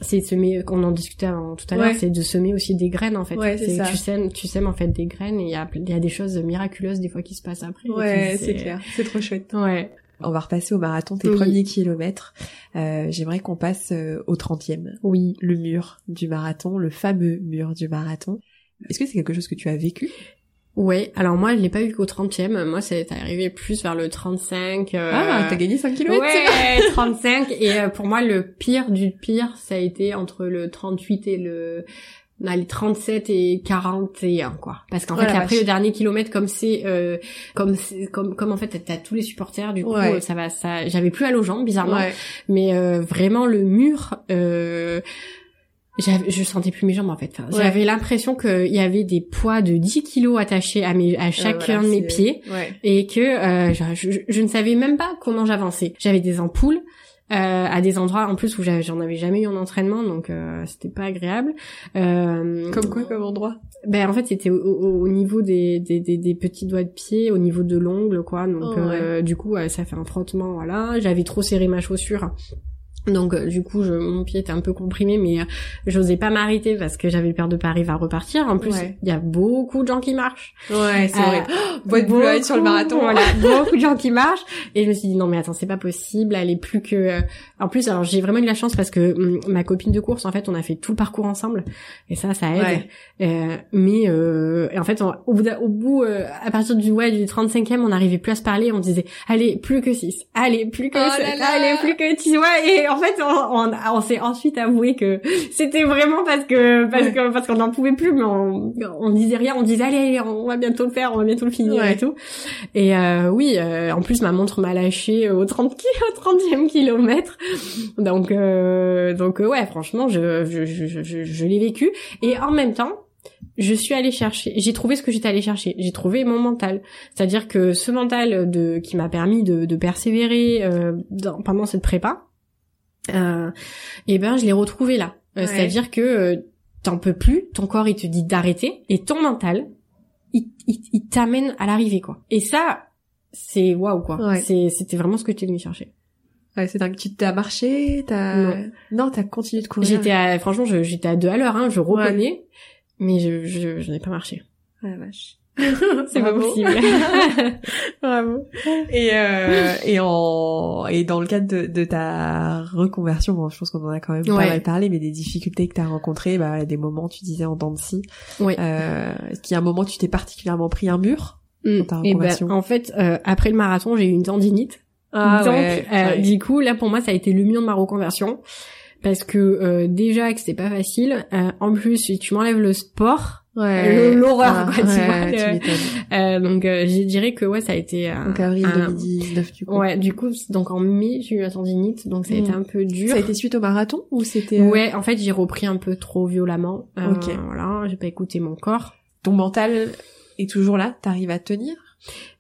B: c'est semer qu'on en discutait avant, tout à l'heure c'est de semer aussi des graines en fait.
A: C'est
B: tu sèmes tu sèmes en fait des graines et il y a il y a des choses miraculeuses des fois qui se passent après.
A: Ouais c'est clair. C'est trop chouette.
B: Ouais.
A: On va repasser au marathon tes premiers kilomètres. Euh, j'aimerais qu'on passe euh, au trentième.
B: Oui.
A: Le mur du marathon le fameux mur du marathon. Est-ce que c'est quelque chose que tu as vécu?
B: Ouais, alors moi je l'ai pas eu qu'au 30e, moi c'est arrivé plus vers le 35. Euh...
A: Ah, t'as gagné 5 km
B: Ouais, 35 et euh, pour moi le pire du pire, ça a été entre le 38 et le non, les 37 et 41 quoi. Parce qu'en fait après le dernier kilomètre comme c'est euh, comme comme comme en fait t'as tous les supporters du coup ça va ça j'avais plus à aux jambes bizarrement. Mais euh, vraiment le mur euh, je sentais plus mes jambes en fait. J'avais l'impression qu'il y avait des poids de 10 kilos attachés à, mes, à chacun de mes pieds et que euh, je, je, ne savais même pas comment j'avançais. J'avais des ampoules. Euh, à des endroits en plus où j'en avais jamais eu en entraînement donc euh, c'était pas agréable.
A: Euh, comme quoi comme endroit?
B: ben en fait c'était au, au, niveau des, des, des, des, petits doigts de pied au niveau de l'ongle quoi. Donc
A: oh,
B: euh, du coup ça fait un frottement voilà. J'avais trop serré ma chaussure donc euh, du coup, je, mon pied était un peu comprimé, mais euh, j'osais pas m'arrêter parce que j'avais peur de pas arriver à repartir. En plus, il y a beaucoup de gens qui marchent.
A: Ouais, c'est vrai. Euh, boîte sur le marathon.
B: Voilà, beaucoup de gens qui marchent. Et je me suis dit non mais attends, c'est pas possible. Elle est plus que. En plus, alors j'ai vraiment eu la chance parce que hum, ma copine de course, en fait, on a fait tout le parcours ensemble, et ça, ça aide. Euh, mais euh, en fait, au bout, au bout à partir du ouais du 35e, on n'arrivait plus à se parler. On disait allez plus que 6 allez plus que
A: oh
B: 7, allez plus que 10 ouais et en fait, on, on, s'est ensuite avoué que c'était vraiment parce que parce que parce qu'on n'en pouvait plus, mais on, on disait rien, on disait allez, on va bientôt le faire, on va bientôt le finir et tout. Et euh, oui, euh, en plus ma montre m'a lâché au 30 au 30e kilomètre. Donc euh, donc ouais, franchement, je je je, je, je l'ai vécu et en même temps je suis allée chercher, j'ai trouvé ce que j'étais allée chercher, j'ai trouvé mon mental. C'est-à-dire que ce mental de qui m'a permis de, de persévérer euh, dans, pendant cette prépa, euh, et ben je l'ai retrouvé là. Euh, c'est-à-dire que euh, t'en peux plus, ton corps il te dit d'arrêter, et ton mental, il, il, t'amène à l'arrivée quoi. Et ça, c'est waouh quoi. C'était vraiment ce que tu es venu chercher.
A: Ouais, c'est dingue. Tu t'as marché, t'as non, non t'as continué de courir.
B: J'étais franchement, j'étais à deux à l'heure, hein, je reconnais, mais je, je, je n'ai pas marché.
A: Ah vache.
B: C'est pas possible.
A: Bravo. Et euh, et en et dans le cadre de, de ta reconversion, bon, je pense qu'on en a quand même pas mal parlé, mais des difficultés que tu as rencontrées, bah des moments, tu disais en dents de scie.
B: Oui.
A: Euh, est-ce qu'il y a un moment tu t'es particulièrement pris un mur
B: mm. dans ta reconversion ben, En fait, euh, après le marathon, j'ai eu une tendinite.
A: Ah,
B: Donc,
A: ouais,
B: euh, du coup, là pour moi, ça a été le mur de ma reconversion parce que euh, déjà que c'est pas facile. Euh, en plus, si tu m'enlèves le sport,
A: ouais.
B: l'horreur
A: ah,
B: quoi
A: ouais,
B: tu euh, donc euh, je dirais que ouais ça a été
A: euh, donc avril 2019 du coup.
B: Ouais du coup donc en mai j'ai eu la tendinite donc ça a été mm. un peu dur.
A: Ça a été suite au marathon ou c'était
B: euh, ouais en fait j'ai repris un peu trop violemment.
A: Euh, ok.
B: voilà j'ai pas écouté mon corps.
A: Ton mental est toujours là? T'arrives à tenir?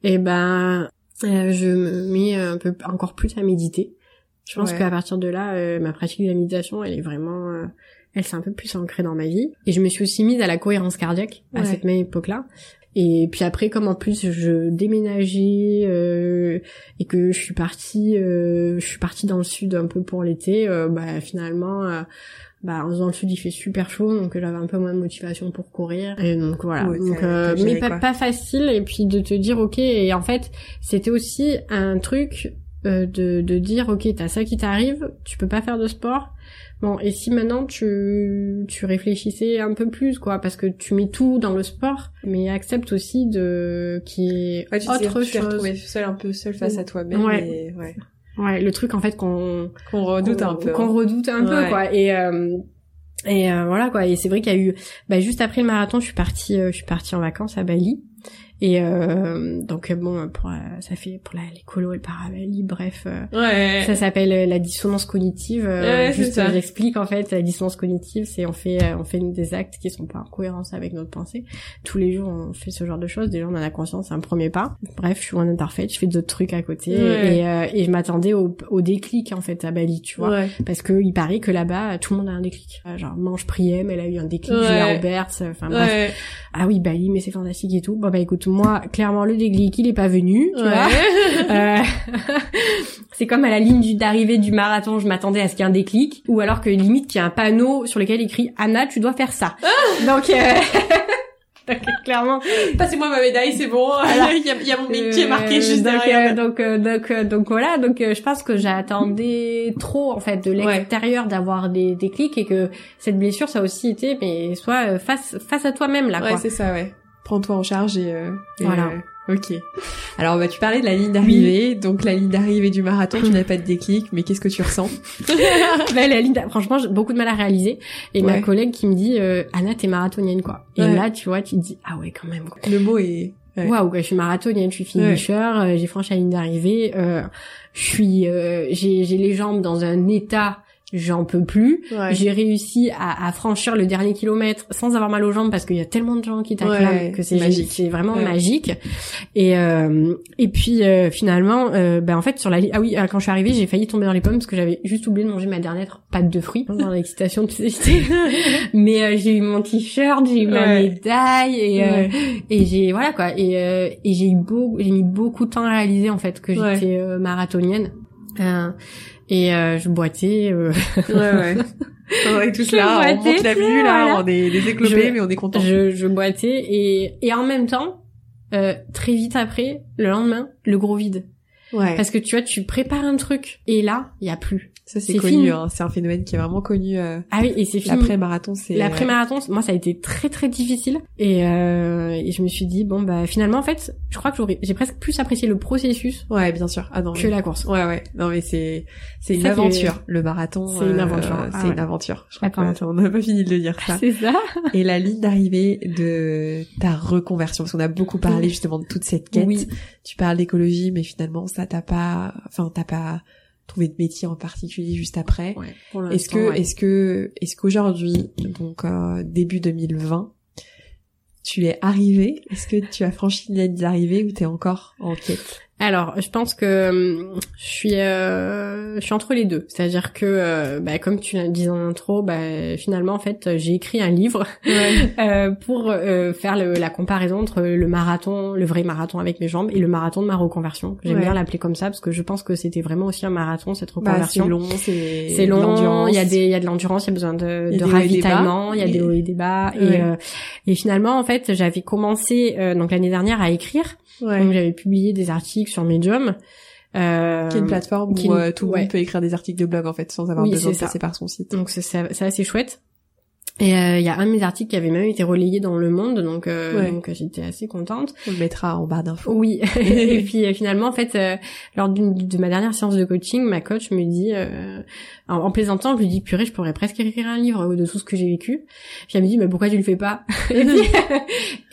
B: Et eh ben je me mets un peu encore plus à méditer. Je pense qu'à partir de là ma pratique de la méditation elle est vraiment elle s'est un peu plus ancrée dans ma vie. Et je me suis aussi mise à la cohérence cardiaque à cette même époque-là. Et puis après, comme en plus je déménageais euh, et que je suis partie, euh, je suis partie dans le sud un peu pour l'été, euh, bah finalement, euh, bah dans le sud il fait super chaud, donc j'avais un peu moins de motivation pour courir. Et donc voilà, donc, euh, mais pas, pas, facile. Et puis de te dire ok. Et en fait, c'était aussi un truc de de dire ok, t'as ça qui t'arrive, tu peux pas faire de sport Bon, et si maintenant tu, tu réfléchissais un peu plus, quoi, parce que tu mets tout dans le sport, mais accepte aussi de qui est
A: ouais, tu
B: autre
A: sais, chose. Tu seul un peu seul face à toi-même.
B: Ouais.
A: ouais.
B: Ouais, le truc en fait qu'on
A: qu'on redoute un peu.
B: Qu'on redoute un peu, quoi. Et euh, et euh, voilà quoi. Et c'est vrai qu'il y a eu, bah, juste après le marathon, je suis partie, euh, je suis partie en vacances à Bali. Et euh, donc bon, pour, ça fait pour la, l'écolo et le paralysie, bref,
A: ouais.
B: ça s'appelle la dissonance cognitive.
A: Ouais,
B: juste,
A: c'est ça.
B: j'explique en fait la dissonance cognitive, c'est on fait on fait des actes qui sont pas en cohérence avec notre pensée. Tous les jours, on fait ce genre de choses. Déjà, on en a conscience, c'est un premier pas. Bref, je suis d'être parfaite, je fais d'autres trucs à côté
A: Ouais.
B: et, euh, et je m'attendais au, au déclic en fait à Bali, tu vois,
A: Ouais.
B: parce que il paraît que là-bas, tout le monde a un déclic. Euh, Genre, mange prière, elle a eu un déclic. Julia Roberts, enfin bref.
A: Ouais.
B: Ah oui, Bali, mais c'est fantastique et tout. Bon bah écoute, moi, clairement le déclic, il est pas venu, tu vois. Euh, c'est comme à la ligne d'arrivée du marathon, je m'attendais à ce qu'il y ait un déclic, ou alors que limite qu'il y a un panneau sur lequel écrit Anna, tu dois faire ça. Donc, euh, donc, clairement,
A: Passez-moi ma médaille, c'est bon. Il y, a, il y a mon nick qui est marqué
B: euh,
A: juste
B: donc,
A: derrière.
B: euh, donc, euh, donc, euh, donc voilà, donc je pense que j'attendais trop en fait de l'extérieur d'avoir des déclics et que cette blessure ça a aussi été mais soit face face à toi-même là
A: Ouais,
B: quoi.
A: c'est ça, ouais. Prends-toi en charge et, euh, et,
B: Voilà.
A: euh, ok. Alors, bah, tu parlais de la ligne d'arrivée. Donc, la ligne d'arrivée du marathon, tu n'as pas de déclic, mais qu'est-ce que tu ressens?
B: Bah, la ligne, franchement, j'ai beaucoup de mal à réaliser. Et ma collègue qui me dit, euh, Anna, t'es marathonienne, quoi. Et
A: Ouais.
B: là, tu vois, tu te dis, ah ouais, quand même, quoi.
A: Le mot est... Ouais.
B: Waouh, quoi, je suis marathonienne, je suis finisher, euh, j'ai franchi la ligne d'arrivée, euh, je suis, euh, j'ai, j'ai les jambes dans un état, j'en peux plus.
A: Ouais.
B: J'ai réussi à, à franchir le dernier kilomètre sans avoir mal aux jambes parce qu'il y a tellement de gens qui t'acclament
A: Ouais,
B: que c'est
A: magique.
B: C'est vraiment
A: Ouais.
B: magique. Et euh, et puis euh, finalement, euh, ben en fait sur la ah oui euh, quand je suis arrivée, j'ai failli tomber dans les pommes parce que j'avais juste oublié de manger ma dernière pâte de fruits dans l'excitation. tu sais, Mais euh, j'ai eu mon t-shirt, j'ai eu ma médaille et euh, et j'ai voilà quoi et euh, et j'ai eu beau j'ai mis beaucoup de temps à réaliser en fait que j'étais marathonienne. Et euh, je boitais euh,
A: Ouais, ouais. On est tous
B: Je
A: là, on monte la vue, là,
B: voilà.
A: on est des éclopés,
B: Je-
A: mais on est content.
B: je, je boitais et, et en même temps, euh, très vite après, le lendemain, le gros vide.
A: Ouais.
B: Parce que tu vois, tu prépares un truc et là, il y a plus.
A: Ça, c'est connu, hein. C'est un phénomène qui est vraiment connu. Euh,
B: Ah oui, et c'est fini.
A: L'après-marathon, c'est...
B: L'après-marathon, moi, ça a été très très difficile. Et, euh, et je me suis dit, bon, bah finalement, en fait, je crois que j'aurais, j'ai presque plus apprécié le processus
A: Ouais, bien sûr. Ah non.
B: que la course.
A: Ouais, ouais. Non, mais c'est, c'est une
B: Ça
A: aventure. Le marathon.
B: C'est une
A: euh,
B: aventure. Ah
A: c'est une aventure. Je crois
B: Attends.
A: on n'a pas fini de le dire, ça.
B: C'est ça.
A: Et la ligne d'arrivée de ta reconversion, parce qu'on a beaucoup parlé
B: Oui.
A: justement de toute cette quête.
B: Oui.
A: Tu parles d'écologie, mais finalement, ça t'as pas, enfin, t'as pas trouvé de métier en particulier juste après.
B: Ouais,
A: Est-ce que,
B: ouais.
A: est-ce que, est-ce qu'aujourd'hui, donc euh, début 2020, tu es arrivé Est-ce que tu as franchi la ligne d'arrivée ou t'es encore en quête?
B: Alors, je pense que hum, je suis, euh, je suis entre les deux. C'est-à-dire que, euh, bah, comme tu l'as dit en intro, bah, finalement, en fait, j'ai écrit un livre euh, pour euh, faire le- la comparaison entre le marathon, le vrai marathon avec mes jambes, et le marathon de ma reconversion. J'aime
A: Ouais.
B: bien l'appeler comme ça parce que je pense que c'était vraiment aussi un marathon cette
A: Bah, c'est
B: reconversion.
A: long, c'est
B: long, il y a des, il y a de l'endurance, il y a besoin de,
A: Il y a
B: de ravitaillement, il y a des hauts et des bas,
A: Ouais.
B: et, euh, et finalement, en fait, j'avais commencé euh, donc l'année dernière à écrire,
A: Ouais.
B: donc j'avais publié des articles sur Medium. Euh,
A: Qui est une plateforme
B: qui-
A: où euh, tout le
B: ouais.
A: monde peut écrire des articles de blog en fait sans avoir
B: Oui,
A: besoin de
B: ça.
A: passer par son site.
B: donc c'est assez chouette. Et euh, il y a un de mes articles qui avait même été relayé dans Le Monde, donc euh,
A: Ouais.
B: donc j'étais assez contente.
A: On le mettra en barre d'infos.
B: Oui. et puis finalement, en fait, euh, lors de ma dernière séance de coaching, ma coach me dit, euh, en, en plaisantant, je lui dis purée, je pourrais presque écrire un livre de tout ce que j'ai vécu. Puis elle me dit, mais pourquoi tu le fais pas? Et, puis,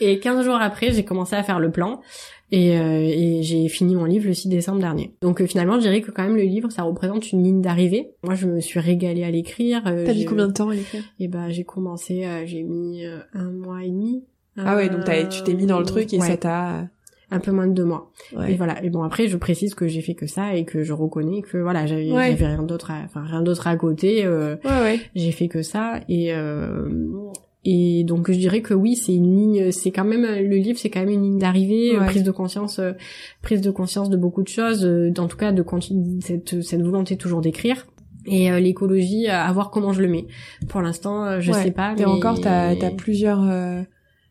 B: et 15 jours après, j'ai commencé à faire le plan. Et, euh, et j'ai fini mon livre le 6 décembre dernier. Donc euh, finalement, je dirais que quand même le livre, ça représente une ligne d'arrivée. Moi, je me suis régalée à l'écrire. euh,
A: T'as mis combien de temps à l'écrire?
B: Et ben, j'ai commencé, euh, j'ai mis euh, un mois et demi.
A: Ah ouais, donc t'as- tu t'es mis dans le truc et
B: Ouais,
A: ça t'a.
B: un peu moins de deux mois.
A: Ouais.
B: Et voilà. Et bon après, je précise que j'ai fait que ça et que je reconnais que voilà, j'avais
A: Ouais.
B: rien d'autre, à- enfin rien d'autre à côté. euh,
A: Ouais, ouais.
B: j'ai fait que ça et euh, et donc je dirais que oui, c'est une ligne, c'est quand même le livre, c'est quand même une ligne d'arrivée, euh,
A: Ouais.
B: prise de conscience, euh, prise de conscience de beaucoup de choses, euh, en tout cas de cette cette volonté toujours d'écrire. Et euh, l'écologie, à voir comment je le mets. Pour l'instant, je
A: Ouais.
B: sais pas.
A: Et
B: mais...
A: encore, t'as t'as plusieurs. euh,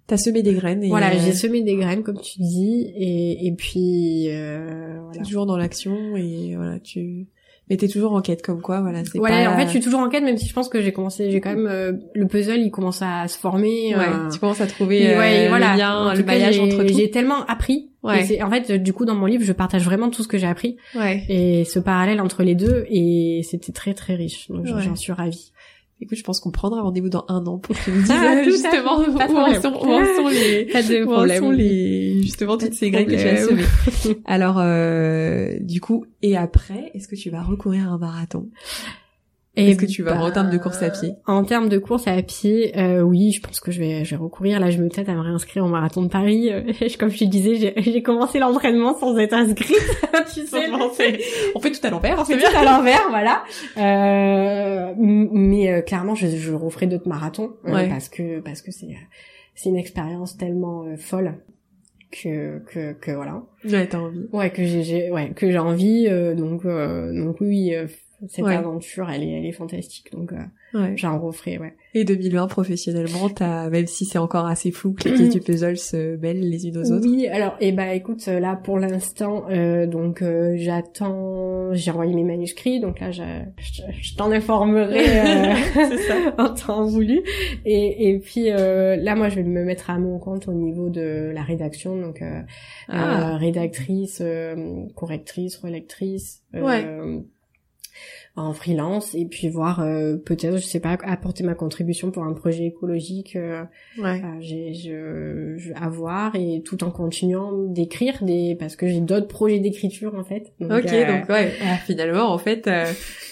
A: T'as semé des graines et
B: Voilà,
A: euh,
B: j'ai semé des graines comme tu dis, et et puis euh, voilà.
A: toujours dans l'action et voilà tu. Mais t'es toujours en quête comme quoi, voilà. C'est
B: Voilà,
A: pas...
B: en fait, je suis toujours en quête, même si je pense que j'ai commencé, j'ai quand même euh, le puzzle, il commence à se former.
A: Ouais,
B: euh,
A: tu commences à trouver euh,
B: ouais, voilà.
A: le lien,
B: En
A: le maillage
B: j'ai-
A: entre tout.
B: J'ai tellement appris.
A: Ouais.
B: Et en fait, du coup, dans mon livre, je partage vraiment tout ce que j'ai appris
A: Ouais.
B: et ce parallèle entre les deux, et c'était très très riche. Donc
A: Ouais.
B: j'en suis ravie.
A: Écoute, je pense qu'on prendra rendez-vous dans un an pour que tu nous dises ah, justement où en, sont, où en sont les,
B: où en sont
A: les, justement toutes ces graines que tu as semées. Alors, euh, du coup, et après, est-ce que tu vas recourir à un marathon? Est-ce que tu vas en termes de course à pied?
B: En termes de course à pied, euh, oui, je pense que je vais, je vais recourir. Là, je me tête à me réinscrire au marathon de Paris. Comme je te disais, j'ai commencé l'entraînement sans être inscrite. tu sais,
A: on fait, on fait tout à l'envers.
B: On fait tout à l'envers, voilà. Euh, mais euh, clairement, je, je referai d'autres marathons euh, parce que parce que c'est c'est une expérience tellement euh, folle que que que voilà.
A: Ouais, t'as envie.
B: Ouais, que j'ai ouais que j'ai envie. donc donc oui cette aventure, elle est, elle est fantastique. Donc, euh, ouais. j'en referai, ouais.
A: Et 2020, professionnellement, t'as, même si c'est encore assez flou, que les pièces du puzzle se mêlent les unes aux autres.
B: Oui, alors, et eh bah, écoute, là, pour l'instant, euh, donc, euh, j'attends, j'ai envoyé mes manuscrits, donc là, je, je, t'en informerai euh, en temps voulu. Et, et puis, euh, là, moi, je vais me mettre à mon compte au niveau de la rédaction, donc, ah. rédactrice, correctrice, relectrice.
A: Ouais
B: en freelance et puis voir euh, peut-être je sais pas apporter ma contribution pour un projet écologique euh,
A: ouais.
B: Euh, j'ai je, je à voir et tout en continuant d'écrire des parce que j'ai d'autres projets d'écriture en fait.
A: Donc, ok donc ouais. Ah, finalement en fait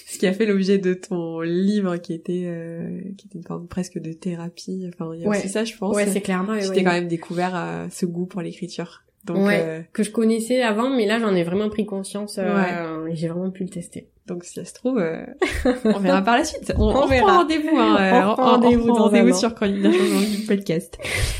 A: ce qui a fait l'objet de ton livre qui était qui était une forme presque de thérapie enfin il y a aussi ça je pense.
B: Ouais c'est clairement
A: tu t'es quand même découvert ce goût pour l'écriture donc
B: ouais, que je connaissais avant mais là j'en ai vraiment pris conscience et j'ai vraiment pu le tester
A: donc si ça se trouve, euh, on verra par la suite. On, on, verra. rendez-vous, hein, on euh, rendez-vous, rendez-vous sur Chronique d'un changement du podcast.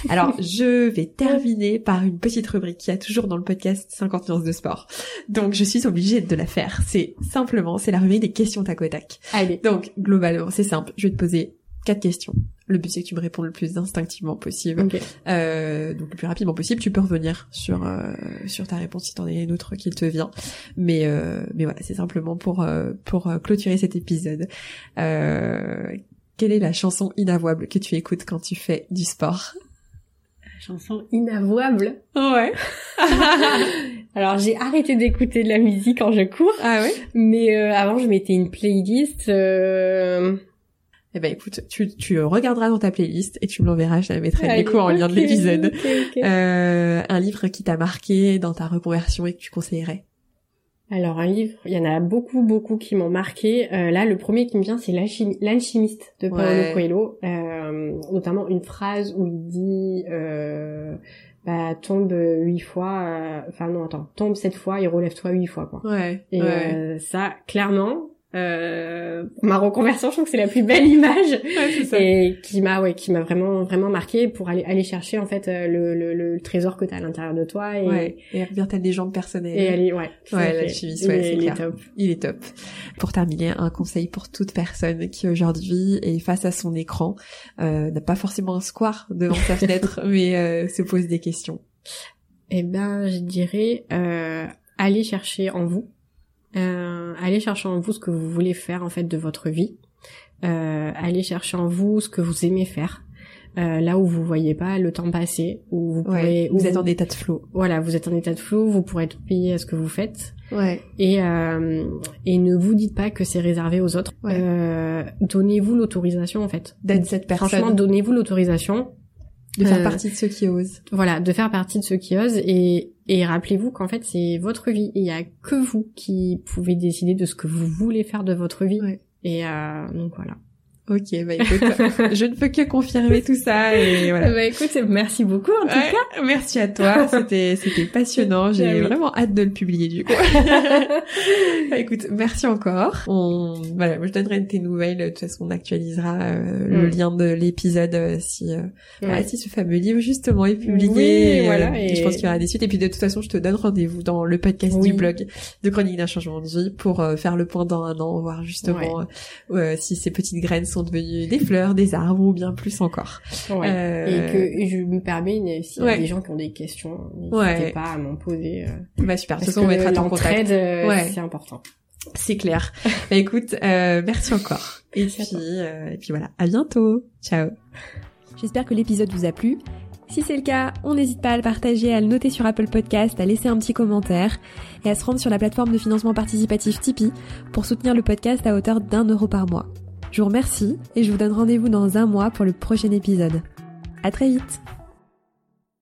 A: Alors je vais terminer par une petite rubrique qui a toujours dans le podcast 50 nuances de sport. Donc je suis obligée de la faire. C'est simplement, c'est la rubrique des questions tac au tac.
B: Allez.
A: Donc globalement, c'est simple. Je vais te poser quatre questions. Le but c'est que tu me réponds le plus instinctivement possible. Euh, donc le plus rapidement possible. Tu peux revenir sur euh, sur ta réponse si t'en as une autre qui te vient. Mais euh, mais voilà, c'est simplement pour euh, pour clôturer cet épisode. quelle est la chanson inavouable que tu écoutes quand tu fais du sport?
B: Chanson inavouable.
A: Ouais.
B: Alors j'ai arrêté d'écouter de la musique quand je cours.
A: Ah ouais?
B: Mais avant je mettais une playlist. Euh...
A: Eh ben écoute, tu, tu regarderas dans ta playlist et tu me l'enverras, je la mettrai du coup en lien de l'épisode. Euh, un livre qui t'a marqué dans ta reconversion et que tu conseillerais?
B: Alors un livre, il y en a beaucoup beaucoup qui m'ont marqué. Euh, là, le premier qui me vient, c'est l'alchimiste de Paulo Coelho, euh, notamment une phrase où il dit euh, bah, tombe huit fois, euh, enfin non attends, tombe sept fois et relève-toi huit fois quoi.
A: Ouais.
B: Et euh, ça, clairement, euh, ma reconversion, je trouve que c'est la plus belle image et qui m'a ouais, qui m'a vraiment vraiment marqué pour aller aller chercher en fait euh, le, le, le trésor que tu as à l'intérieur de toi et
A: ouais, et revenir ta légende personnelle.
B: Et aller ouais.
A: Ouais, ouais, c'est clair. Est top. Il est top. Pour terminer, un conseil pour toute personne qui aujourd'hui est face à son écran, euh, n'a pas forcément un square devant sa fenêtre, mais euh, se pose des questions.
B: Eh ben, je dirais euh, aller chercher en vous euh, allez chercher en vous ce que vous voulez faire en fait de votre vie. Euh, allez chercher en vous ce que vous aimez faire. Euh, là où vous voyez pas le temps passer, où vous pourrez,
A: vous êtes en état de flou.
B: Voilà, vous êtes en état de flou, vous pourrez être payé à ce que vous faites.
A: Ouais.
B: Et euh, et ne vous dites pas que c'est réservé aux autres. Euh, donnez-vous l'autorisation en fait
A: d'être cette personne.
B: Franchement, donnez-vous l'autorisation
A: de faire partie de ceux qui osent.
B: Voilà, de faire partie de ceux qui osent et et rappelez-vous qu'en fait, c'est votre vie. Il y a que vous qui pouvez décider de ce que vous voulez faire de votre vie. Et euh, donc voilà.
A: Ok, bah écoute, je ne peux que confirmer tout ça et voilà.
B: Bah écoute, merci beaucoup en tout cas.
A: Merci à toi, c'était c'était passionnant. J'ai vraiment hâte de le publier du coup. bah écoute, merci encore. On voilà, je donnerai tes nouvelles. De toute façon, on actualisera euh, le mm. lien de l'épisode euh, si euh, voilà, si ce fameux livre justement est publié.
B: et, voilà.
A: Et, je pense qu'il y aura des suites. Et puis de toute façon, je te donne rendez-vous dans le podcast du blog de Chronique d'un changement de vie pour faire le point dans un an, voir justement si ces petites graines sont devenus des fleurs, des arbres ou bien plus encore.
B: Ouais. Euh... Et que je me permets, s'il y a des gens qui ont des questions, n'hésitez pas à m'en poser. Euh...
A: Bah super, de toute façon on mettra ton contact.
B: Euh, ouais. c'est important.
A: C'est clair. bah écoute, euh, merci encore. Et puis, euh, et puis voilà, à bientôt. Ciao. J'espère que l'épisode vous a plu. Si c'est le cas, on n'hésite pas à le partager, à le noter sur Apple Podcast, à laisser un petit commentaire et à se rendre sur la plateforme de financement participatif Tipeee pour soutenir le podcast à hauteur d'un euro par mois. Je vous remercie et je vous donne rendez-vous dans un mois pour le prochain épisode. À très vite!